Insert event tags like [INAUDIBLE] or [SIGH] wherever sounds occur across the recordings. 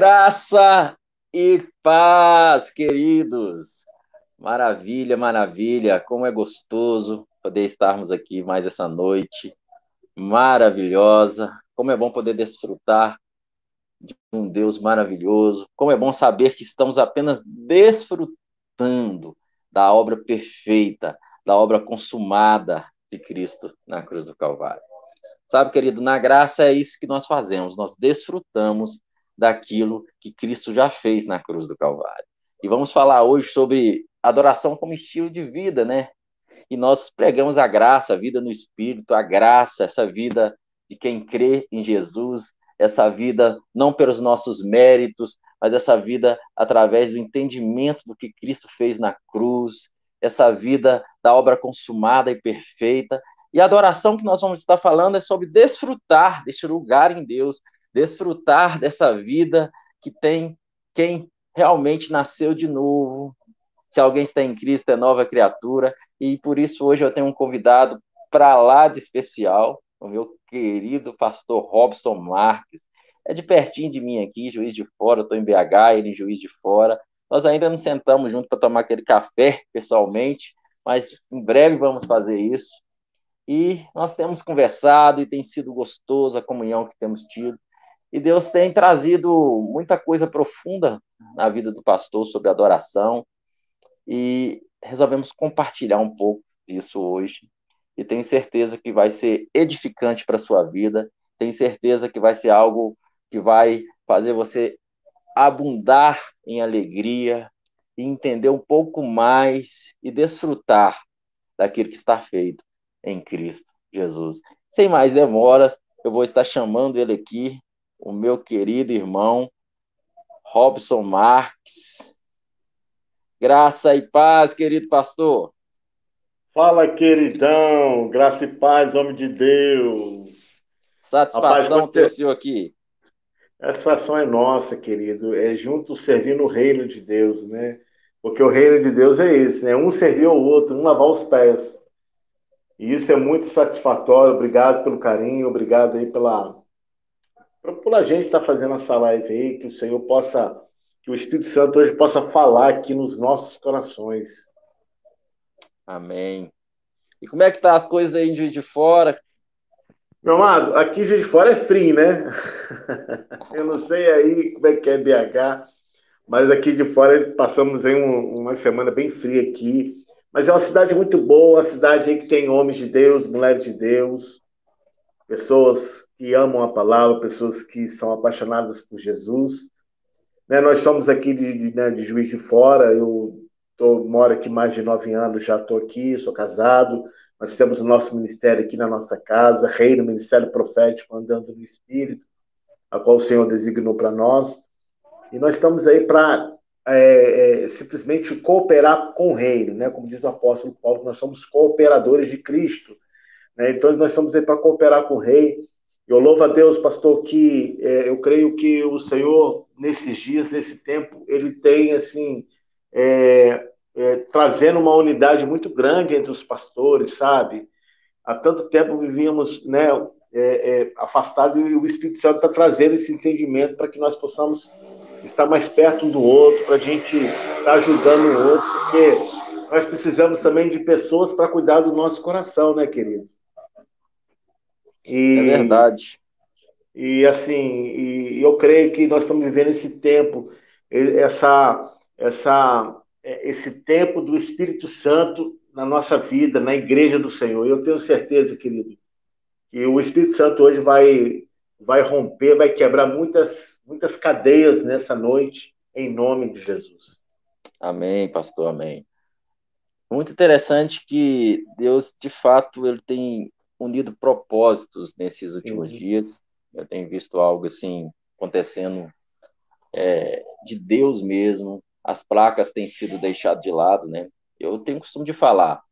Graça e paz, queridos. Maravilha, maravilha. Como é gostoso poder estarmos aqui mais essa noite maravilhosa. Como é bom poder desfrutar de um Deus maravilhoso. Como é bom saber que estamos apenas desfrutando da obra perfeita, da obra consumada de Cristo na cruz do Calvário. Sabe, querido, na graça é isso que nós fazemos, nós desfrutamos daquilo que Cristo já fez na cruz do Calvário. E vamos falar hoje sobre adoração como estilo de vida, né? E nós pregamos a graça, a vida no Espírito, a graça, essa vida de quem crê em Jesus, essa vida não pelos nossos méritos, mas essa vida através do entendimento do que Cristo fez na cruz, essa vida da obra consumada e perfeita, e a adoração que nós vamos estar falando é sobre desfrutar deste lugar em Deus, desfrutar dessa vida que tem quem realmente nasceu de novo. Se alguém está em Cristo, é nova criatura. E por isso hoje eu tenho um convidado para lá de especial, o meu querido pastor Robson Marques. É de pertinho de mim aqui, Juiz de Fora, eu estou em BH, ele em Juiz de Fora. Nós ainda não sentamos junto para tomar aquele café pessoalmente, mas em breve vamos fazer isso. E nós temos conversado e tem sido gostoso a comunhão que temos tido. E Deus tem trazido muita coisa profunda na vida do pastor sobre adoração. E resolvemos compartilhar um pouco disso hoje. E tenho certeza que vai ser edificante para a sua vida. Tenho certeza que vai ser algo que vai fazer você abundar em alegria e entender um pouco mais e desfrutar daquilo que está feito em Cristo Jesus. Sem mais demoras, eu vou estar chamando ele aqui, o meu querido irmão Robson Marques. Graça e paz, querido pastor. Fala, queridão. Graça e paz, homem de Deus. Satisfação Rapaz, ter o senhor aqui. A satisfação é nossa, querido. É junto servir no reino de Deus, né? Porque o reino de Deus é esse, né? Um servir ao outro, um lavar os pés. E isso é muito satisfatório. Obrigado pelo carinho, obrigado aí pela por a gente estar tá fazendo essa live aí, que o Senhor possa, que o Espírito Santo hoje possa falar aqui nos nossos corações. Amém. E como é que tá as coisas aí em Juiz de Fora? Meu amado, aqui em Juiz de Fora é frio, né? [LAUGHS] Eu não sei aí como é que é BH, mas aqui de fora passamos aí um, uma semana bem fria aqui. Mas é uma cidade muito boa, uma cidade que tem homens de Deus, mulheres de Deus, pessoas que amam a palavra, pessoas que são apaixonadas por Jesus. Né, nós somos aqui de, de, né, de Juiz de Fora, eu tô, moro aqui mais de nove anos, já estou aqui, sou casado. Nós temos o nosso ministério aqui na nossa casa, Reino Ministério Profético Andando no Espírito, a qual o Senhor designou para nós. E nós estamos aí para é, é, simplesmente cooperar com o reino, né? Como diz o apóstolo Paulo, nós somos cooperadores de Cristo. Né? Então, nós estamos aí para cooperar com o rei. Eu louvo a Deus, pastor, que é, eu creio que o Senhor, nesses dias, nesse tempo, ele tem, assim, é, é, trazendo uma unidade muito grande entre os pastores, sabe? Há tanto tempo vivíamos, né, é, afastados e o Espírito Santo está trazendo esse entendimento para que nós possamos estar mais perto um do outro, para a gente estar tá ajudando o outro, porque nós precisamos também de pessoas para cuidar do nosso coração, né, querido? E, é verdade. E assim, e eu creio que nós estamos vivendo esse tempo, essa, essa, é, esse tempo do Espírito Santo na nossa vida, na igreja do Senhor. Eu tenho certeza, querido, que o Espírito Santo hoje vai, vai romper, vai quebrar muitas muitas cadeias nessa noite, em nome de Jesus. Amém, pastor, amém. Muito interessante que Deus, de fato, ele tem unido propósitos nesses últimos uhum. dias. Eu tenho visto algo assim acontecendo é, de Deus mesmo. As placas têm sido deixadas de lado, né? Eu tenho costume de falar,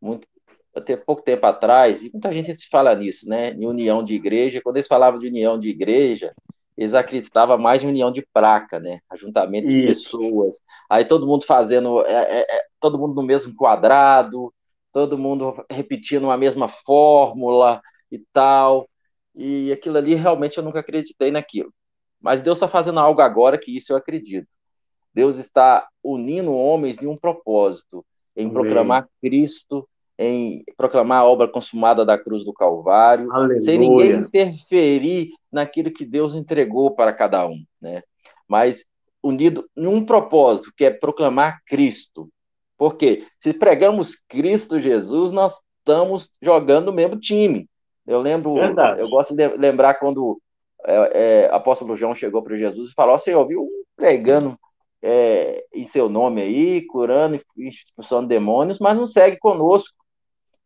muito, até pouco tempo atrás, e muita gente se fala nisso, né? Em união de igreja. Quando eles falavam de união de igreja, eles acreditavam mais em união de placa, né? Ajuntamento de pessoas. Aí todo mundo fazendo, é, é, é, todo mundo no mesmo quadrado, todo mundo repetindo uma mesma fórmula e tal. E aquilo ali realmente eu nunca acreditei naquilo. Mas Deus está fazendo algo agora que isso eu acredito. Deus está unindo homens em um propósito, em Amém. proclamar Cristo, em proclamar a obra consumada da cruz do Calvário, Aleluia. sem ninguém interferir naquilo que Deus entregou para cada um, né? Mas unido em um propósito, que é proclamar Cristo. Porque se pregamos Cristo Jesus, nós estamos jogando no mesmo time. Eu lembro, Verdade. eu gosto de lembrar quando é, é, apóstolo João chegou para Jesus e falou: Você ouviu pregando é, em seu nome aí, curando e expulsando demônios, mas não segue conosco.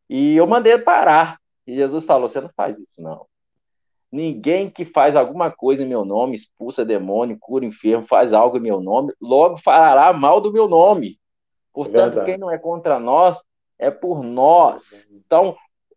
E eu mandei parar. E Jesus falou: Você não faz isso, não. Ninguém que faz alguma coisa em meu nome, expulsa demônio, cura enfermo, faz algo em meu nome, logo falará mal do meu nome. Portanto, é quem não é contra nós é por nós. Então,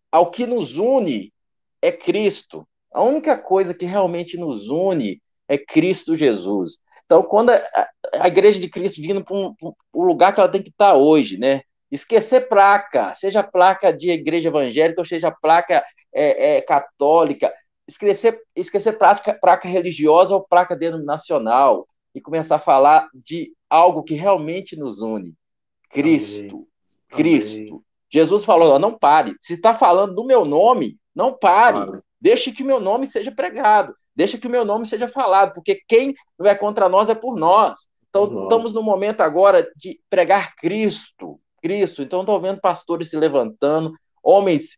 ao que nos une é Cristo. A única coisa que realmente nos une é Cristo Jesus. Então, quando a, a igreja de Cristo vindo para um, um, lugar que ela tem que estar hoje, né? Esquecer placa, seja placa de igreja evangélica ou seja placa é, é, católica, esquecer, esquecer placa religiosa ou placa denominacional e começar a falar de algo que realmente nos une. Cristo. Amém. Cristo. Amém. Jesus falou: não pare. Se está falando do meu nome, não pare. Amém. Deixe que o meu nome seja pregado. Deixe que o meu nome seja falado, porque quem não é contra nós é por nós. Então, estamos no momento agora de pregar Cristo. Cristo. Então, estou vendo pastores se levantando, homens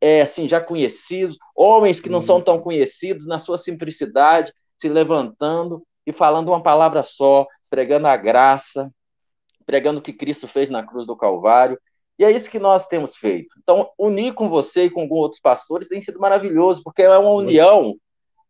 é, assim, já conhecidos, homens que não são tão conhecidos, na sua simplicidade, se levantando e falando uma palavra só, pregando a graça, pregando o que Cristo fez na cruz do Calvário. E é isso que nós temos feito. Então, unir com você e com outros pastores tem sido maravilhoso, porque é uma união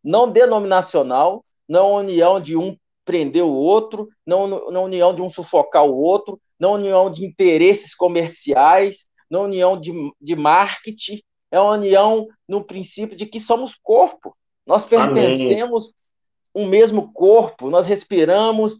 não denominacional, não uma união de um prender o outro, não uma união de um sufocar o outro, não uma união de interesses comerciais, não união de, de marketing, é uma união no princípio de que somos corpo. Nós pertencemos Amém. um mesmo corpo, nós respiramos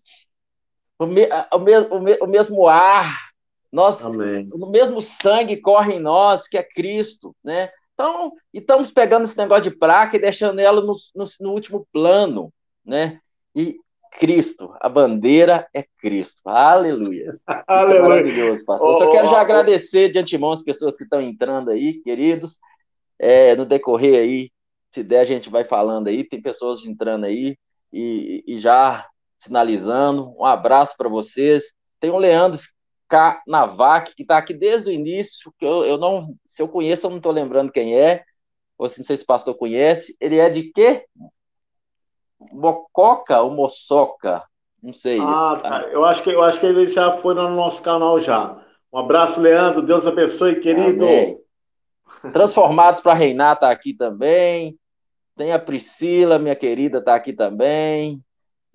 o, me, o, me, o, me, o mesmo ar, nós, Amém. o mesmo sangue corre em nós, que é Cristo, né? Então, estamos pegando esse negócio de placa e deixando ela no, no, no último plano, né? E Cristo, a bandeira é Cristo. Aleluia. Isso é [LAUGHS] maravilhoso, pastor. Oh, Só quero já oh, agradecer de antemão as pessoas que estão entrando aí, queridos. É, no decorrer aí, se der, a gente vai falando aí. Tem pessoas entrando aí e, e já sinalizando. Um abraço para vocês. Tem o Leandro Navac, que está aqui desde o início, que eu, eu não, se eu conheço, eu não estou lembrando quem é. Ou se não sei se o pastor conhece. Ele é de quê? Mococa ou Moçoca? Não sei. Ah, tá. Eu acho que eu acho que ele já foi no nosso canal já. Um abraço, Leandro. Deus abençoe, querido. Amém. Transformados para reinar tá aqui também. Tem a Priscila, minha querida, tá aqui também.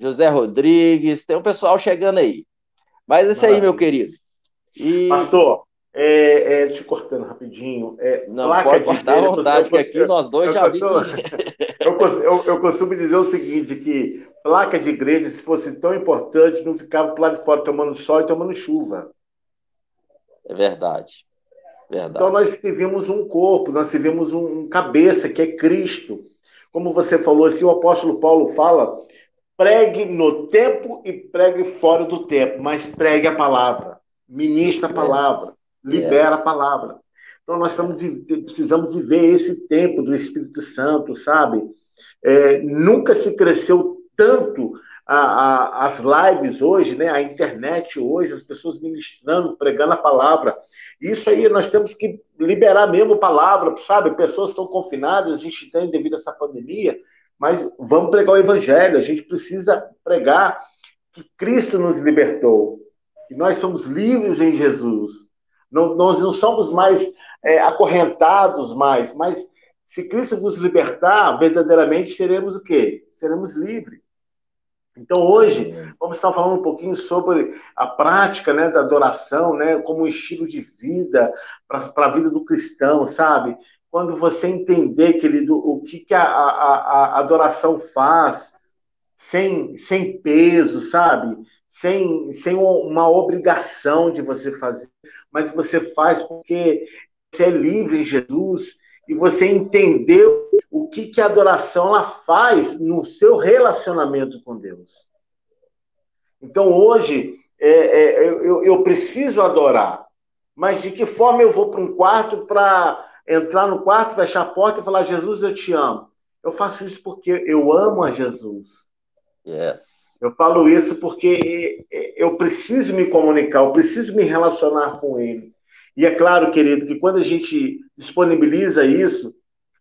José Rodrigues, tem um pessoal chegando aí. Mas é isso aí, meu querido. E... Pastor, é, é, te cortando rapidinho. É, não, pode cortar à vontade, que aqui nós dois já vimos. [LAUGHS] Eu, eu, eu, costumo dizer o seguinte, que placa de igreja, se fosse tão importante, não ficava lado de fora tomando sol e tomando chuva. É verdade. verdade. Então nós vivemos um corpo, nós vivemos um, um cabeça, que é Cristo. Como você falou, assim, o apóstolo Paulo fala, pregue no tempo e pregue fora do tempo, mas pregue a palavra, ministra a palavra, yes. libera yes. a palavra. Então, nós estamos, precisamos viver esse tempo do Espírito Santo, sabe? É, nunca se cresceu tanto a, a, as lives hoje, né? a internet hoje, as pessoas ministrando, pregando a palavra. Isso aí nós temos que liberar mesmo a palavra, sabe? Pessoas estão confinadas, a gente tem devido a essa pandemia, mas vamos pregar o evangelho, a gente precisa pregar que Cristo nos libertou, que nós somos livres em Jesus. Não, nós não somos mais é, acorrentados mais, mas se Cristo nos libertar, verdadeiramente seremos o quê? Seremos livres. Então hoje vamos estar falando um pouquinho sobre a prática né, da adoração, né, como um estilo de vida para a vida do cristão, sabe? Quando você entender, querido, o que, que a, a, a adoração faz, sem, sem peso, sabe? Sem, sem uma obrigação de você fazer, mas você faz porque você é livre em Jesus e você entender o que, que a adoração ela faz no seu relacionamento com Deus. Então, hoje, é, é, eu, eu preciso adorar, mas de que forma eu vou para um quarto para entrar no quarto, fechar a porta e falar: Jesus, eu te amo? Eu faço isso porque eu amo a Jesus. Yes. Eu falo isso porque eu preciso me comunicar, eu preciso me relacionar com Ele. E é claro, querido, que quando a gente disponibiliza isso,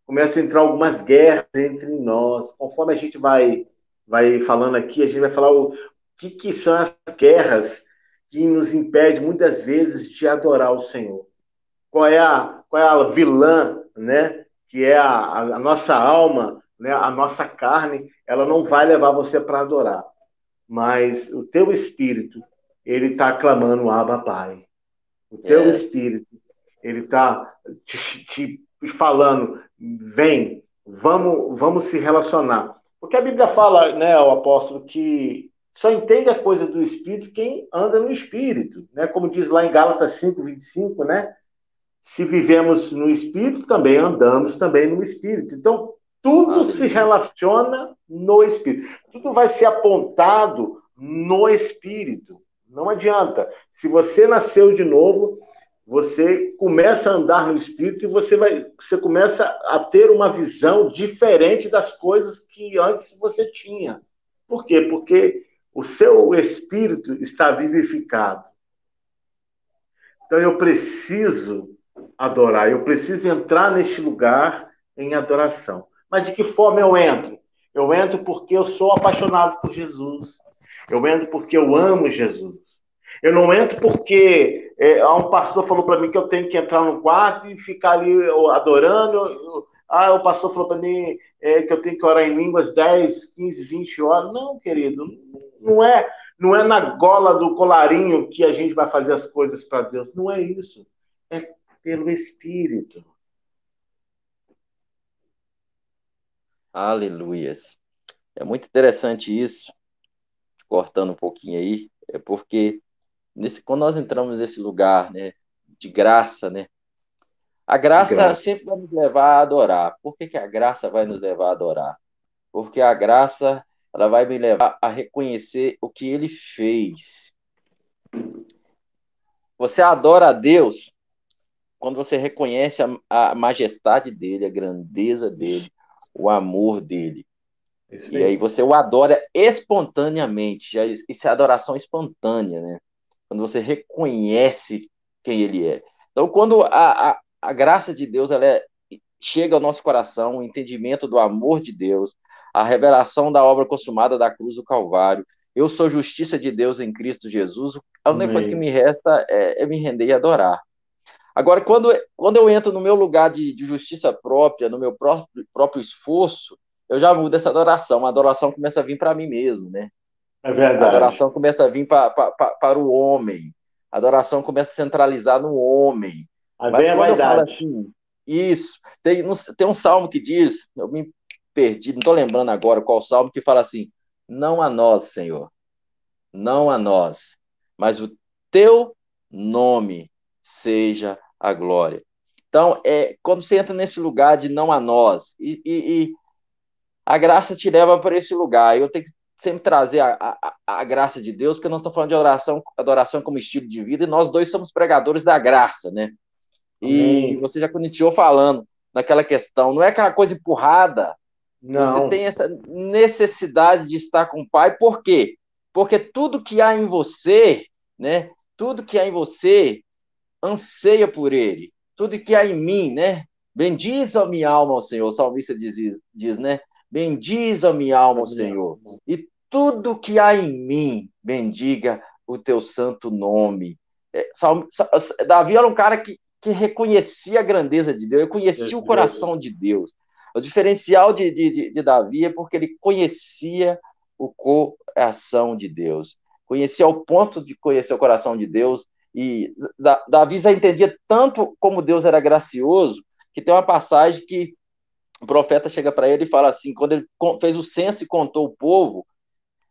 começa a entrar algumas guerras entre nós. Conforme a gente vai, vai falando aqui, a gente vai falar o que, que são as guerras que nos impedem muitas vezes de adorar o Senhor. Qual é a, qual é a vilã, né? Que é a, a nossa alma, né? a nossa carne, ela não vai levar você para adorar. Mas o teu espírito, ele está clamando Abba Pai. O teu yes. espírito, ele está te, te, falando, vem, vamos, vamos se relacionar. Porque a Bíblia fala, né, o apóstolo, que só entende a coisa do espírito quem anda no espírito, né? Como diz lá em Gálatas 5, 25, né? Se vivemos no espírito, também andamos também no espírito. Então, tudo se relaciona no espírito. Tudo vai ser apontado no espírito. Não adianta. Se você nasceu de novo, você começa a andar no espírito e você vai, você começa a ter uma visão diferente das coisas que antes você tinha. Por quê? Porque o seu espírito está vivificado. Então eu preciso adorar, eu preciso entrar neste lugar em adoração. Mas de que forma eu entro? Eu entro porque eu sou apaixonado por Jesus. Eu entro porque eu amo Jesus. Eu não entro porque é, um pastor falou para mim que eu tenho que entrar no quarto e ficar ali adorando. ah, o pastor falou para mim é, que eu tenho que orar em línguas 10, 15, 20 horas. Não, querido, não é, não é na gola do colarinho que a gente vai fazer as coisas para Deus. Não é isso. É pelo Espírito. Aleluias. É muito interessante isso cortando um pouquinho aí, é porque nesse, quando nós entramos nesse lugar né, de graça, né, a graça, graça, sempre vai nos levar a adorar. Por que, que a graça vai nos levar a adorar? Porque a graça ela vai me levar a reconhecer o que ele fez. Você adora a Deus quando você reconhece a, a majestade dele, a grandeza dele, o amor dele. Isso e aí. você o adora espontaneamente. Isso é adoração espontânea, né? Quando você reconhece quem ele é. Então, quando a, a, a graça de Deus ela é, chega ao nosso coração, o entendimento do amor de Deus, a revelação da obra consumada da cruz do Calvário, eu sou justiça de Deus em Cristo Jesus, a única Amém. coisa que me resta é, é, me render e adorar. Agora, quando, quando eu entro no meu lugar de, de justiça própria, no meu próprio, próprio esforço, eu já mudo essa adoração. A adoração começa a vir para mim mesmo, né? É verdade. A adoração começa a vir pra, pra, pra, para o homem. A adoração começa a centralizar no homem. A Mas quando eu falo assim, isso, tem, tem um salmo que diz, eu me perdi, não estou lembrando agora qual salmo, que fala assim: Não a nós, Senhor, não a nós, mas o teu nome seja a glória. Então, é, quando você entra nesse lugar de não a nós, e, e, e a graça te leva para esse lugar. Eu tenho que sempre trazer a, a, a, graça de Deus, porque nós estamos falando de adoração, adoração como estilo de vida, e nós dois somos pregadores da graça, né? E Amém. você já iniciou falando naquela questão, não é aquela coisa empurrada. Não. Você tem essa necessidade de estar com o Pai, por quê? Porque tudo que há em você, né? Tudo que há em você anseia por Ele. Tudo que há em mim, né? Bendiz a minha alma ao Senhor, o salmista diz, diz né? Bendiz a minha alma, Senhor, e tudo que há em mim, bendiga o teu santo nome. É, Davi era um cara que, que reconhecia a grandeza de Deus, conhecia o coração de Deus. O diferencial de, de, de Davi é porque ele conhecia o coração de Deus, conhecia ao ponto de conhecer o coração de Deus, e Davi já entendia tanto como Deus era gracioso, que tem uma passagem que o profeta chega para ele e fala assim: quando ele fez o censo e contou o povo,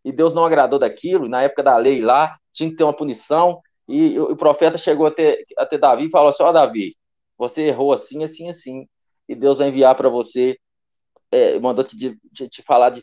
e Deus não agradou daquilo, na época da lei lá, tinha que ter uma punição, e o profeta chegou até, até Davi e falou assim: Ó, oh, Davi, você errou assim, assim, assim. e Deus vai enviar para você, é, mandou te, te, te, falar de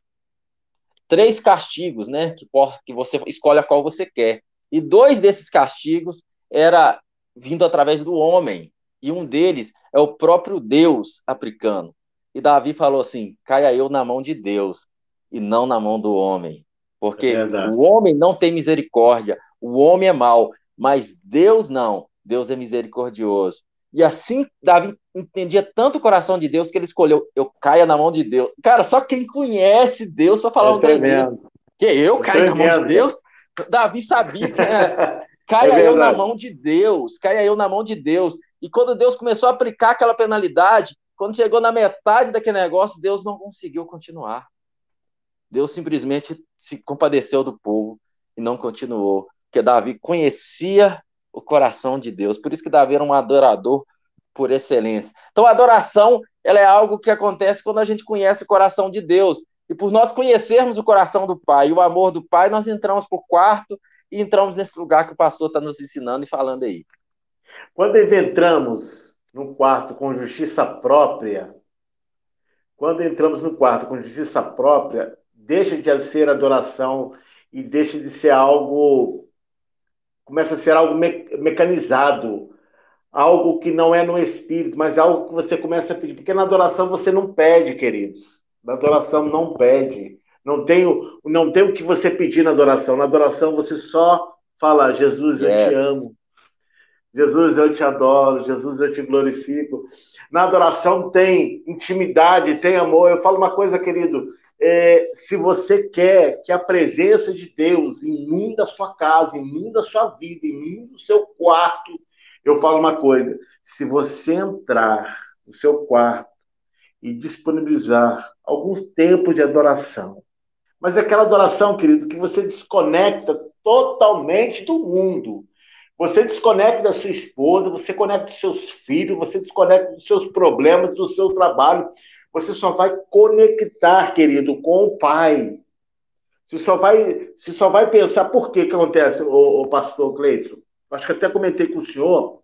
três castigos, né? Que, que você escolhe a qual você quer. E dois desses castigos era vindo através do homem, e um deles é o próprio Deus aplicando. E Davi falou assim: caia eu na mão de Deus e não na mão do homem. Porque é o homem não tem misericórdia, o homem é mau, mas Deus não. Deus é misericordioso. E assim, Davi entendia tanto o coração de Deus que ele escolheu: eu caia na mão de Deus. Cara, só quem conhece Deus para falar é um trem desse. Que eu caia na mão de Deus? Davi sabia que era, [LAUGHS] caia é eu na mão de Deus, caia eu na mão de Deus. E quando Deus começou a aplicar aquela penalidade, quando chegou na metade daquele negócio, Deus não conseguiu continuar. Deus simplesmente se compadeceu do povo e não continuou. Porque Davi conhecia o coração de Deus. Por isso que Davi era um adorador por excelência. Então, a adoração ela é algo que acontece quando a gente conhece o coração de Deus. E por nós conhecermos o coração do Pai e o amor do Pai, nós entramos para o quarto e entramos nesse lugar que o pastor está nos ensinando e falando aí. Quando entramos no quarto com justiça própria, quando entramos no quarto com justiça própria, deixa de ser adoração e deixa de ser algo. começa a ser algo me mecanizado, algo que não é no espírito, mas algo que você começa a pedir. Porque na adoração você não pede, queridos. Na adoração não pede. Não tem, o, não tem o que você pedir na adoração. Na adoração você só fala: Jesus, eu yes. te amo. Jesus, eu te adoro. Jesus, eu te glorifico. Na adoração tem intimidade, tem amor. Eu falo uma coisa, querido. É, se você quer que a presença de Deus inunda a sua casa, inunda a sua vida, inunda o seu quarto, eu falo uma coisa: se você entrar no seu quarto e disponibilizar alguns tempos de adoração. Mas é aquela adoração, querido, que você desconecta totalmente do mundo. Você desconecta da sua esposa, você conecta dos seus filhos, você desconecta dos seus problemas, do seu trabalho. Você só vai conectar, querido, com o Pai. Você só vai, você só vai pensar por que que acontece, o, o pastor Cleiton. Acho que até comentei com o senhor.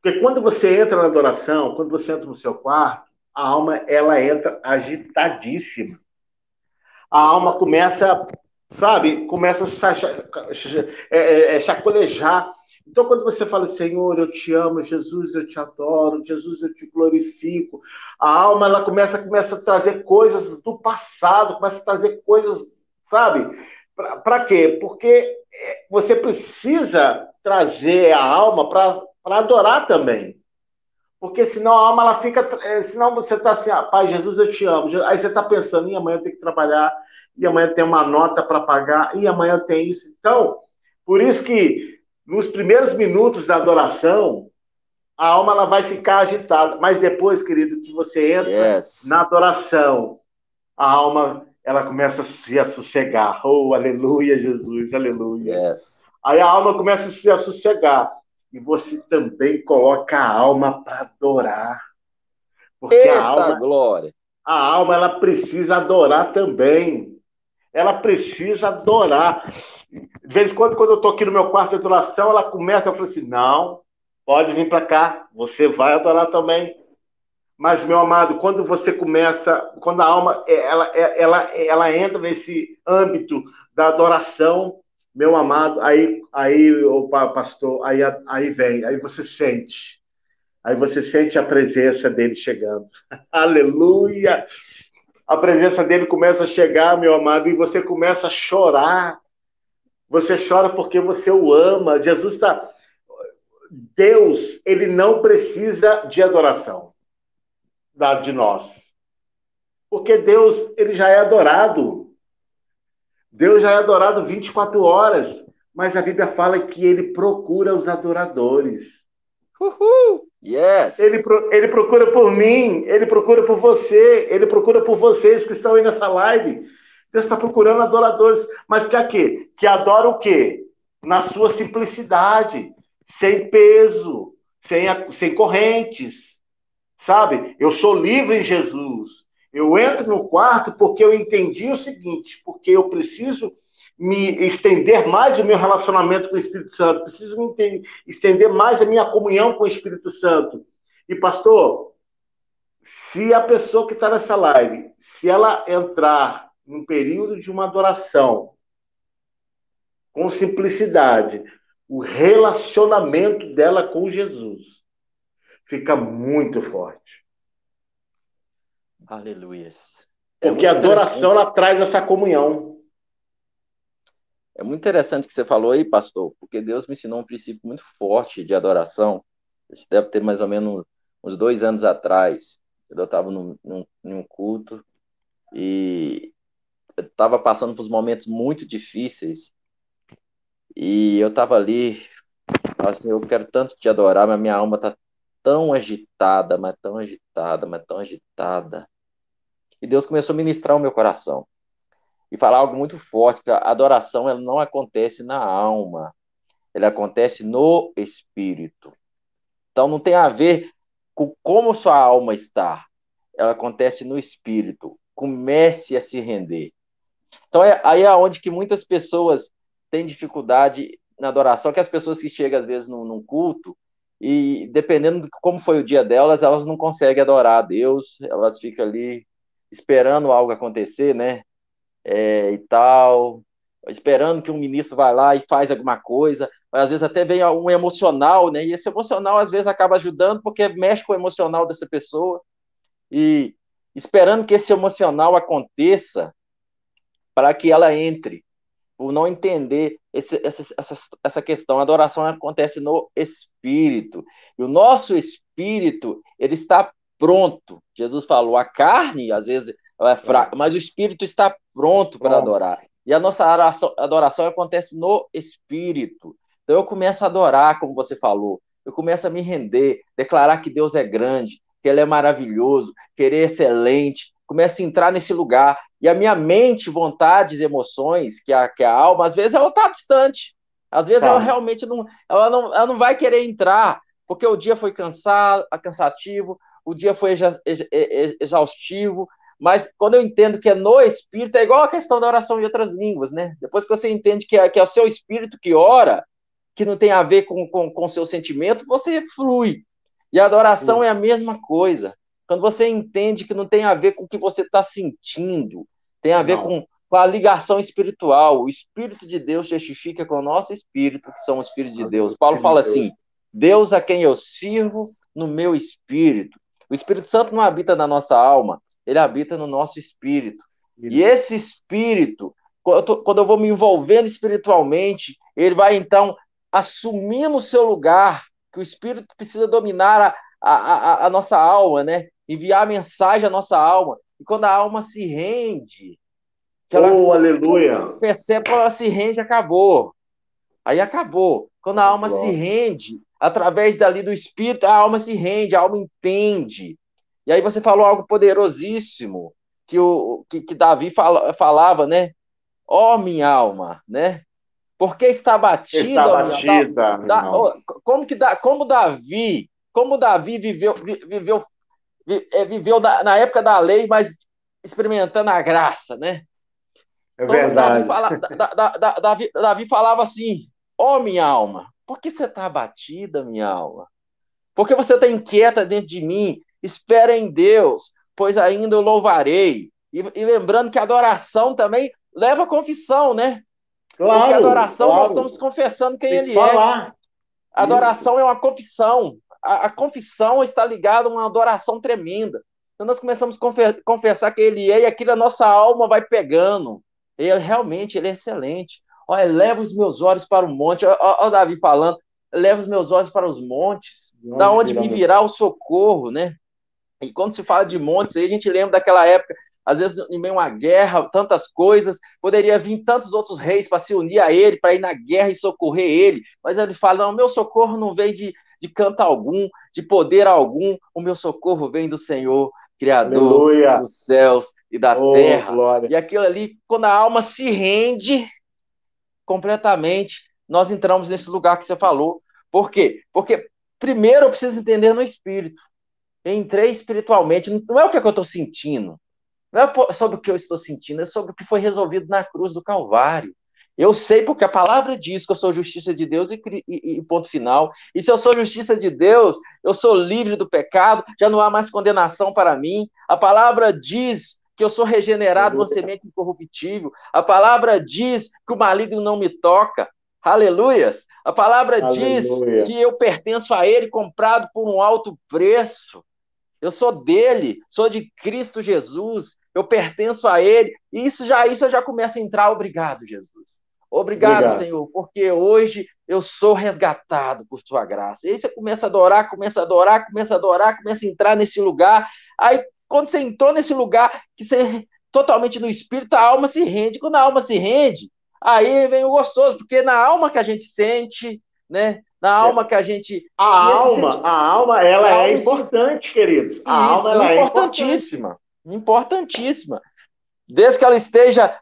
Porque quando você entra na adoração, quando você entra no seu quarto, a alma ela entra agitadíssima. A alma começa, sabe, começa a é, é, é, chacolejar. Então, quando você fala, Senhor, eu te amo, Jesus, eu te adoro, Jesus, eu te glorifico, a alma ela começa, começa a trazer coisas do passado, começa a trazer coisas, sabe? Para quê? Porque você precisa trazer a alma para adorar também. Porque senão a alma ela fica. Eh, senão você está assim, ah, Pai Jesus, eu te amo. Aí você está pensando, e amanhã eu tenho que trabalhar, e amanhã tem uma nota para pagar, e amanhã tem isso. Então, por isso que nos primeiros minutos da adoração, a alma ela vai ficar agitada. Mas depois, querido, que você entra yes. na adoração, a alma ela começa a se sossegar. Oh, aleluia, Jesus, aleluia. Yes. Aí a alma começa a se sossegar e você também coloca a alma para adorar. Porque Eita, a alma, glória. A alma ela precisa adorar também. Ela precisa adorar. De vez em quando, quando eu estou aqui no meu quarto de adoração, ela começa, eu falo assim: não, pode vir para cá, você vai adorar também. Mas, meu amado, quando você começa, quando a alma ela, ela, ela entra nesse âmbito da adoração, meu amado, aí, aí o pastor, aí, aí vem, aí você sente, aí você sente a presença dele chegando. [LAUGHS] Aleluia! A presença dele começa a chegar, meu amado, e você começa a chorar. Você chora porque você o ama. Jesus está. Deus, ele não precisa de adoração de nós. Porque Deus, ele já é adorado. Deus já é adorado 24 horas, mas a Bíblia fala que ele procura os adoradores. Uhul! Yes! Ele, ele procura por mim, ele procura por você, ele procura por vocês que estão aí nessa live. Deus está procurando adoradores, mas que a quê? Que adora o quê? Na sua simplicidade, sem peso, sem, sem correntes, sabe? Eu sou livre em Jesus. Eu entro no quarto porque eu entendi o seguinte, porque eu preciso me estender mais o meu relacionamento com o Espírito Santo, preciso me estender mais a minha comunhão com o Espírito Santo. E pastor, se a pessoa que está nessa live, se ela entrar num período de uma adoração com simplicidade, o relacionamento dela com Jesus fica muito forte. Aleluia. É Porque a adoração ela traz essa comunhão. É muito interessante o que você falou aí, pastor, porque Deus me ensinou um princípio muito forte de adoração. Isso deve ter mais ou menos uns dois anos atrás. Eu estava num, num, num culto e estava passando por momentos muito difíceis e eu estava ali, assim, eu quero tanto te adorar, mas minha alma está tão agitada, mas tão agitada, mas tão agitada. E Deus começou a ministrar o meu coração e falar algo muito forte, que a adoração ela não acontece na alma, ela acontece no espírito. Então não tem a ver com como sua alma está, ela acontece no espírito. Comece a se render. Então é, aí é onde que muitas pessoas têm dificuldade na adoração, que as pessoas que chegam às vezes num, num culto e dependendo de como foi o dia delas, elas não conseguem adorar a Deus, elas ficam ali esperando algo acontecer, né? É, e tal, esperando que um ministro vá lá e faz alguma coisa, mas às vezes até vem um emocional, né? E esse emocional às vezes acaba ajudando porque mexe com o emocional dessa pessoa e esperando que esse emocional aconteça para que ela entre, por não entender esse, essa, essa, essa questão. A adoração acontece no espírito. E o nosso espírito, ele está pronto. Jesus falou, a carne, às vezes, é fraca, mas o espírito está pronto para adorar. E a nossa adoração, adoração acontece no espírito. Então eu começo a adorar, como você falou. Eu começo a me render, declarar que Deus é grande, que Ele é maravilhoso, que Ele é excelente. Começo a entrar nesse lugar. E a minha mente, vontades, emoções, que a, que a alma, às vezes ela está distante. Às vezes tá. ela realmente não ela, não, ela não vai querer entrar, porque o dia foi cansado, cansativo, o dia foi exaustivo, mas quando eu entendo que é no espírito, é igual a questão da oração em outras línguas, né? Depois que você entende que é, que é o seu espírito que ora, que não tem a ver com o com, com seu sentimento, você flui. E a adoração é a mesma coisa. Quando você entende que não tem a ver com o que você está sentindo, tem a ver com, com, a ligação espiritual. O Espírito de Deus testifica com o nosso espírito, que são o Espírito de Deus. Paulo fala assim: Deus a quem eu sirvo no meu espírito. O Espírito Santo não habita na nossa alma, ele habita no nosso espírito. E esse espírito, quando eu vou me envolvendo espiritualmente, ele vai então assumindo o seu lugar que o Espírito precisa dominar a, a, a nossa alma, né? Enviar a mensagem à nossa alma. E quando a alma se rende, que ela oh, aleluia. percebe que ela se rende, acabou. Aí acabou. Quando a alma se rende, através dali do Espírito, a alma se rende, a alma entende. E aí você falou algo poderosíssimo, que, o, que, que Davi fala, falava, né? Ó oh, minha alma, né? Porque está batida. Está batida. Da, da, como que da, como Davi, como Davi viveu, viveu, é, viveu na, na, época da lei, mas experimentando a graça, né? É então, verdade. Davi, fala, da, da, Davi, Davi falava assim: Ó oh, minha alma, por que você está abatida, minha alma? Porque você está inquieta dentro de mim? Espera em Deus, pois ainda eu louvarei. E, e lembrando que a adoração também leva a confissão, né? Claro, Porque adoração claro. nós estamos confessando quem Tem ele é. Adoração Isso. é uma confissão. A, a, confissão está ligada a uma adoração tremenda. Então nós começamos a confessar quem ele é e aquilo a nossa alma vai pegando. Ele realmente ele é excelente. Olha, leva os meus olhos para o monte. Olha o Davi falando, leva os meus olhos para os montes, onde da onde me virá o socorro, né? E quando se fala de montes, aí a gente lembra daquela época às vezes em meio a uma guerra, tantas coisas, poderia vir tantos outros reis para se unir a ele, para ir na guerra e socorrer ele, mas ele fala: não, meu socorro não vem de, de canto algum, de poder algum, o meu socorro vem do Senhor, Criador Aleluia. dos céus e da oh, terra. Glória. E aquilo ali, quando a alma se rende completamente, nós entramos nesse lugar que você falou. Por quê? Porque primeiro eu preciso entender no espírito. Entrei espiritualmente, não é o que, é que eu estou sentindo, não é sobre o que eu estou sentindo, é sobre o que foi resolvido na cruz do Calvário. Eu sei porque a palavra diz que eu sou justiça de Deus e, e, e, ponto final. E se eu sou justiça de Deus, eu sou livre do pecado, já não há mais condenação para mim. A palavra diz que eu sou regenerado, uma semente incorruptível. A palavra diz que o maligno não me toca. Aleluias! A palavra Aleluia. diz que eu pertenço a Ele, comprado por um alto preço. Eu sou dele, sou de Cristo Jesus, eu pertenço a Ele. E isso já, isso já começa a entrar. Obrigado, Jesus. Obrigado, Obrigado, Senhor, porque hoje eu sou resgatado por tua graça. E aí você começa a adorar, começa a adorar, começa a adorar, começa a entrar nesse lugar. Aí, quando você entrou nesse lugar, que você totalmente no espírito, a alma se rende. Quando a alma se rende, aí vem o gostoso, porque na alma que a gente sente, né? Na alma que a gente. A alma, a alma, ela a é importante, se... queridos. A Isso, alma ela é importantíssima. É importantíssima. Desde que ela esteja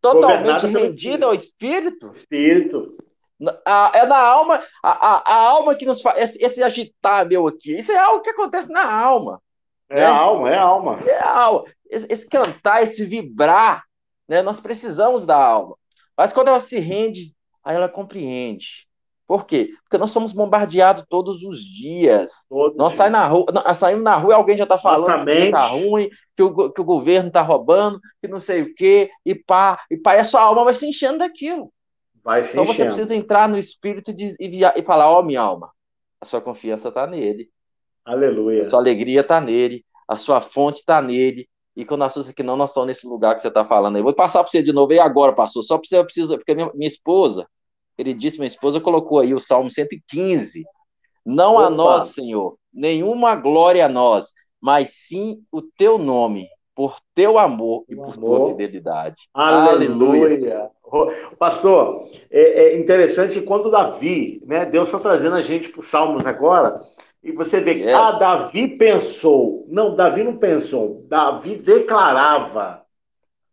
totalmente rendida ao espírito. Espírito. A, é na alma, a, a, a, alma que nos faz. Esse, esse, agitar meu aqui, isso é algo que acontece na alma. É né? a alma, é a alma. É a alma. Esse, esse, cantar, esse vibrar, né? nós precisamos da alma. Mas quando ela se rende, aí ela compreende. Por quê? Porque nós somos bombardeados todos os dias. Todo nós saímos na rua, saímos na rua alguém já está falando que está ruim, que o, que o governo está roubando, que não sei o quê, e pá, e pá, e a sua alma vai se enchendo daquilo. Vai se então enchendo. você precisa entrar no espírito de, e, e falar, ó oh, minha alma, a sua confiança está nele. Aleluia. A sua alegria está nele, a sua fonte está nele. E quando assusta que não, nós estamos nesse lugar que você está falando aí. Vou passar para você de novo, e agora, pastor? Só para você precisa, porque minha, minha esposa, queridíssima esposa, colocou aí o Salmo 115. Não Opa. a nós, Senhor, nenhuma glória a nós, mas sim o teu nome, por teu amor e por amor. tua fidelidade. Aleluia. Aleluia. Pastor, é, é, interessante que quando Davi, né, Deus está trazendo a gente para os Salmos agora, e você vê que, yes. ah, Davi pensou. Não, Davi não pensou. Davi declarava.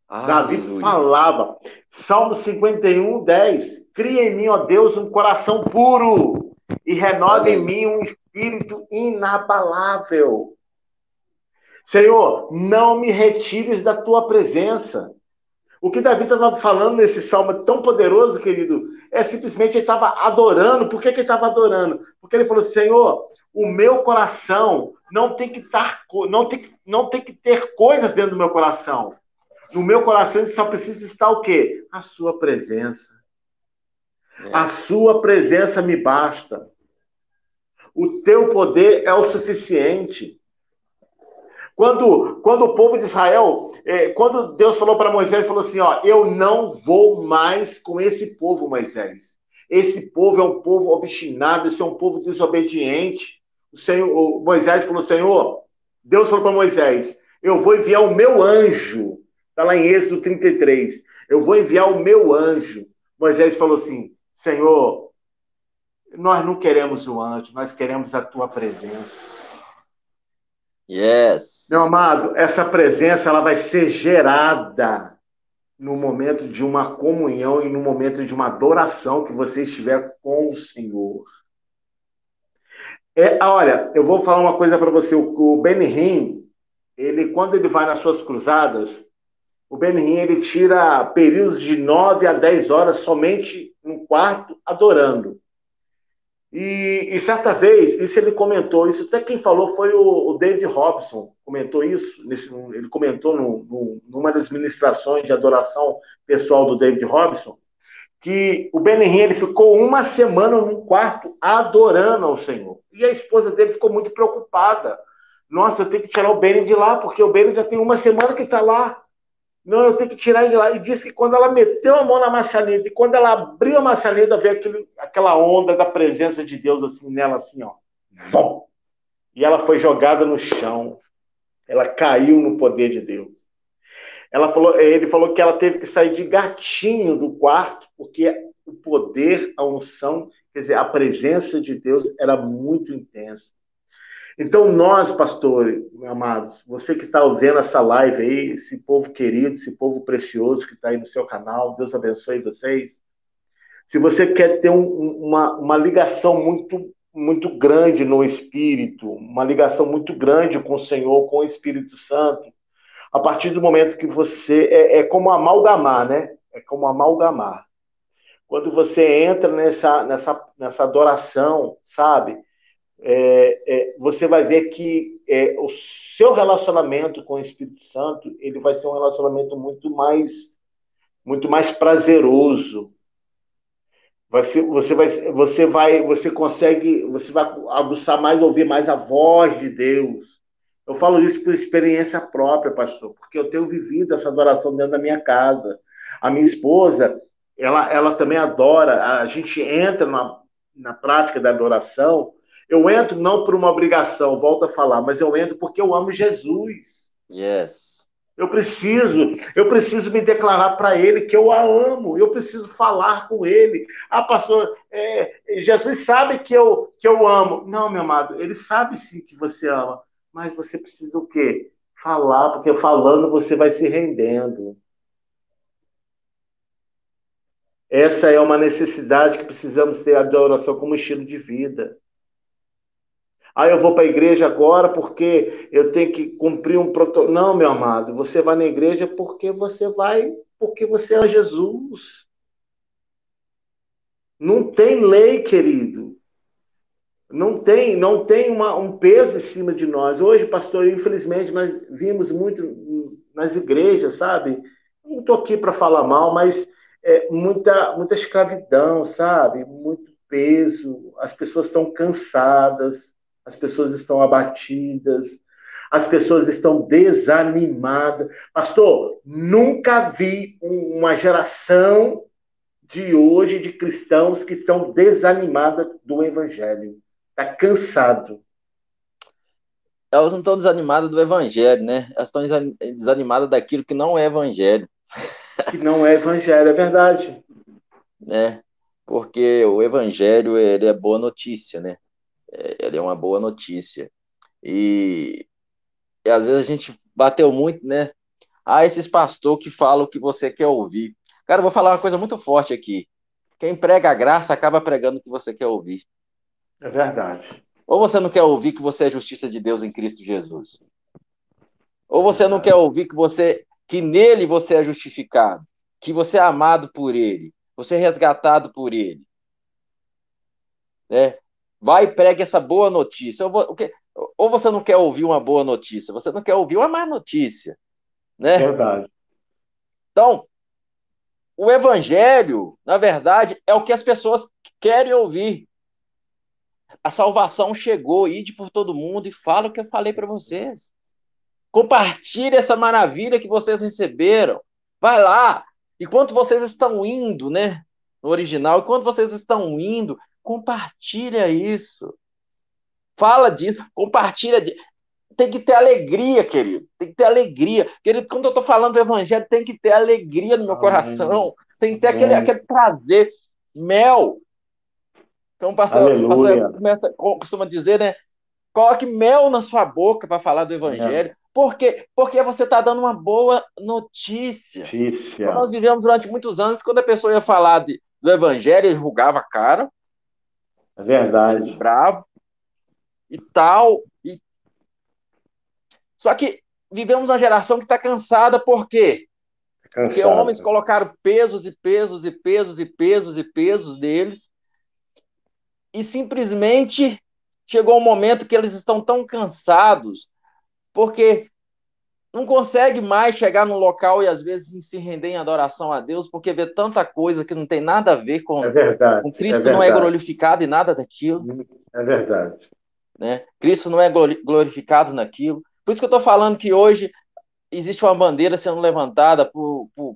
Davi falava. Salmo 51, 10. Cria em mim, ó Deus, um coração puro e renova em mim um espírito inabalável. Senhor, não me retires da tua presença. O que Davi estava falando nesse salmo tão poderoso, querido, é simplesmente ele estava adorando. Por que, que ele estava adorando? Porque ele falou: Senhor, o meu coração não tem que estar, não tem, não tem que ter coisas dentro do meu coração. No meu coração só precisa estar o quê? A sua presença. É. A sua presença me basta. O teu poder é o suficiente. Quando, quando o povo de Israel, é, quando Deus falou para Moisés, falou assim: ó, eu não vou mais com esse povo, Moisés. Esse povo é um povo obstinado, esse é um povo desobediente. O, Senhor, o Moisés falou: Senhor, Deus falou para Moisés: eu vou enviar o meu anjo Está lá em Êxodo 33. Eu vou enviar o meu anjo. Moisés falou assim: Senhor, nós não queremos o anjo, nós queremos a tua presença. Yes. Meu amado, essa presença ela vai ser gerada no momento de uma comunhão e no momento de uma adoração que você estiver com o Senhor. É, olha, eu vou falar uma coisa para você. O, o Ben ele quando ele vai nas suas cruzadas, o Benihim ele tira períodos de 9 a 10 horas somente no quarto adorando. E, e, certa vez, isso ele comentou, isso até quem falou foi o, o David Robson, comentou isso, nesse, ele comentou no, no, numa das ministrações de adoração pessoal do David Robson, que o Benihim ele ficou uma semana num quarto adorando ao Senhor. E a esposa dele ficou muito preocupada. Nossa, eu tenho que tirar o Benny de lá, porque o Benny já tem uma semana que está lá. Não, eu tenho que tirar ele de lá. E disse que quando ela meteu a mão na maçaneta e quando ela abriu a maçaneta, veio aquele, aquela onda da presença de Deus assim nela, assim, ó. Vom! E ela foi jogada no chão. Ela caiu no poder de Deus. Ela falou, ele falou que ela teve que sair de gatinho do quarto, porque o poder, a unção, quer dizer, a presença de Deus era muito intensa. Então, nós, pastores, amados, você que está vendo essa live aí, esse povo querido, esse povo precioso que está aí no seu canal, Deus abençoe vocês. Se você quer ter um, uma, uma ligação muito, muito grande no Espírito, uma ligação muito grande com o Senhor, com o Espírito Santo, a partir do momento que você. É, é como amalgamar, né? é como amalgamar. Quando você entra nessa, nessa, nessa adoração, sabe? É, é, você vai ver que é, o seu relacionamento com o Espírito Santo ele vai ser um relacionamento muito mais muito mais prazeroso. Você, você vai você vai você consegue você vai aguçar mais ouvir mais a voz de Deus. Eu falo isso por experiência própria, pastor, porque eu tenho vivido essa adoração dentro da minha casa. A minha esposa, ela, ela também adora. A gente entra na, na prática da adoração. Eu entro não por uma obrigação, volto a falar, mas eu entro porque eu amo Jesus. Yes. Eu preciso, eu preciso me declarar para Ele que eu a amo. Eu preciso falar com Ele. Ah, pastor, é, Jesus sabe que eu que eu amo. Não, meu amado, Ele sabe sim que você ama mas você precisa o quê? Falar, porque falando você vai se rendendo. Essa é uma necessidade que precisamos ter a adoração como estilo de vida. Ah, eu vou para a igreja agora porque eu tenho que cumprir um protocolo. Não, meu amado, você vai na igreja porque você vai, porque você é Jesus. Não tem lei, querido não tem, não tem uma, um peso em cima de nós. Hoje, pastor, infelizmente, nós vimos muito nas igrejas, sabe? Não estou aqui para falar mal, mas é, muita, muita escravidão, sabe? Muito peso. As pessoas estão cansadas, as pessoas estão abatidas, as pessoas estão desanimadas. Pastor, nunca vi uma geração de hoje de cristãos que estão desanimada do evangelho. Está cansado. Elas não estão desanimadas do evangelho, né? Elas estão desanimadas daquilo que não é evangelho. Que não é evangelho, é verdade. né? Porque o evangelho, ele é boa notícia, né? É, ele é uma boa notícia. E, e às vezes a gente bateu muito, né? Ah, esses pastor que falam o que você quer ouvir. Cara, eu vou falar uma coisa muito forte aqui. Quem prega a graça acaba pregando o que você quer ouvir. É verdade. Ou você não quer ouvir que você é justiça de Deus em Cristo Jesus? Ou você não quer ouvir que você que nele você é justificado, que você é amado por ele, você é resgatado por ele? Né? Vai e pregue essa boa notícia. Ou, ou você não quer ouvir uma boa notícia, você não quer ouvir uma má notícia. Né? Verdade. Então, o evangelho, na verdade, é o que as pessoas querem ouvir a salvação chegou, ide por todo mundo e fala o que eu falei para vocês. Compartilhe essa maravilha que vocês receberam. Vai lá. Enquanto vocês estão indo, né? No original, enquanto vocês estão indo, compartilha isso. Fala disso, compartilha disso. Tem que ter alegria, querido. Tem que ter alegria. Querido, quando eu estou falando do evangelho, tem que ter alegria no meu coração. Tem que ter aquele, aquele prazer. Mel, então, o pastor, pastor começa, costuma dizer, né? Coloque mel na sua boca para falar do evangelho. É. Por quê? Porque você está dando uma boa notícia. notícia. Então, nós vivemos durante muitos anos, quando a pessoa ia falar de, do evangelho, ele julgava a cara. É verdade. Bravo. E tal. E... Só que vivemos uma geração que está cansada, por quê? Cansada. Porque homens colocaram pesos e pesos e pesos e pesos e pesos deles e simplesmente chegou um momento que eles estão tão cansados, porque não consegue mais chegar no local e às vezes se render em adoração a Deus, porque vê tanta coisa que não tem nada a ver com, é verdade, com Cristo, é não é glorificado em nada daquilo. É verdade. Né? Cristo não é glorificado naquilo. Por isso que eu estou falando que hoje existe uma bandeira sendo levantada por, por,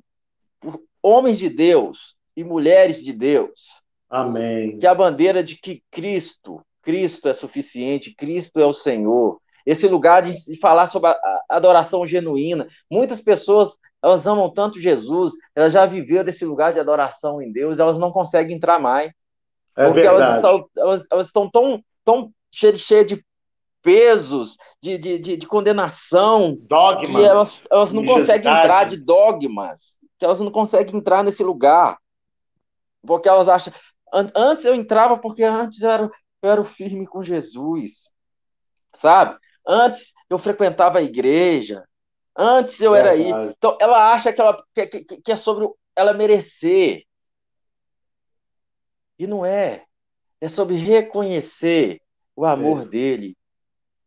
por homens de Deus e mulheres de Deus, Amém. Que a bandeira de que Cristo, Cristo é suficiente, Cristo é o Senhor. Esse lugar de, falar sobre a adoração genuína. Muitas pessoas, elas amam tanto Jesus, elas já viveram esse lugar de adoração em Deus, elas não conseguem entrar mais. É porque verdade. elas estão, elas, elas estão tão, tão cheias cheia de pesos, de, de, de, de, condenação, dogmas, que elas, elas não conseguem entrar de dogmas, que elas não conseguem entrar nesse lugar. Porque elas acham, Antes eu entrava porque antes eu era, eu era firme com Jesus, sabe? Antes eu frequentava a igreja, antes eu era aí. Então ela acha que, ela, que, que, que é sobre ela merecer. E não é. É sobre reconhecer o amor é. dele.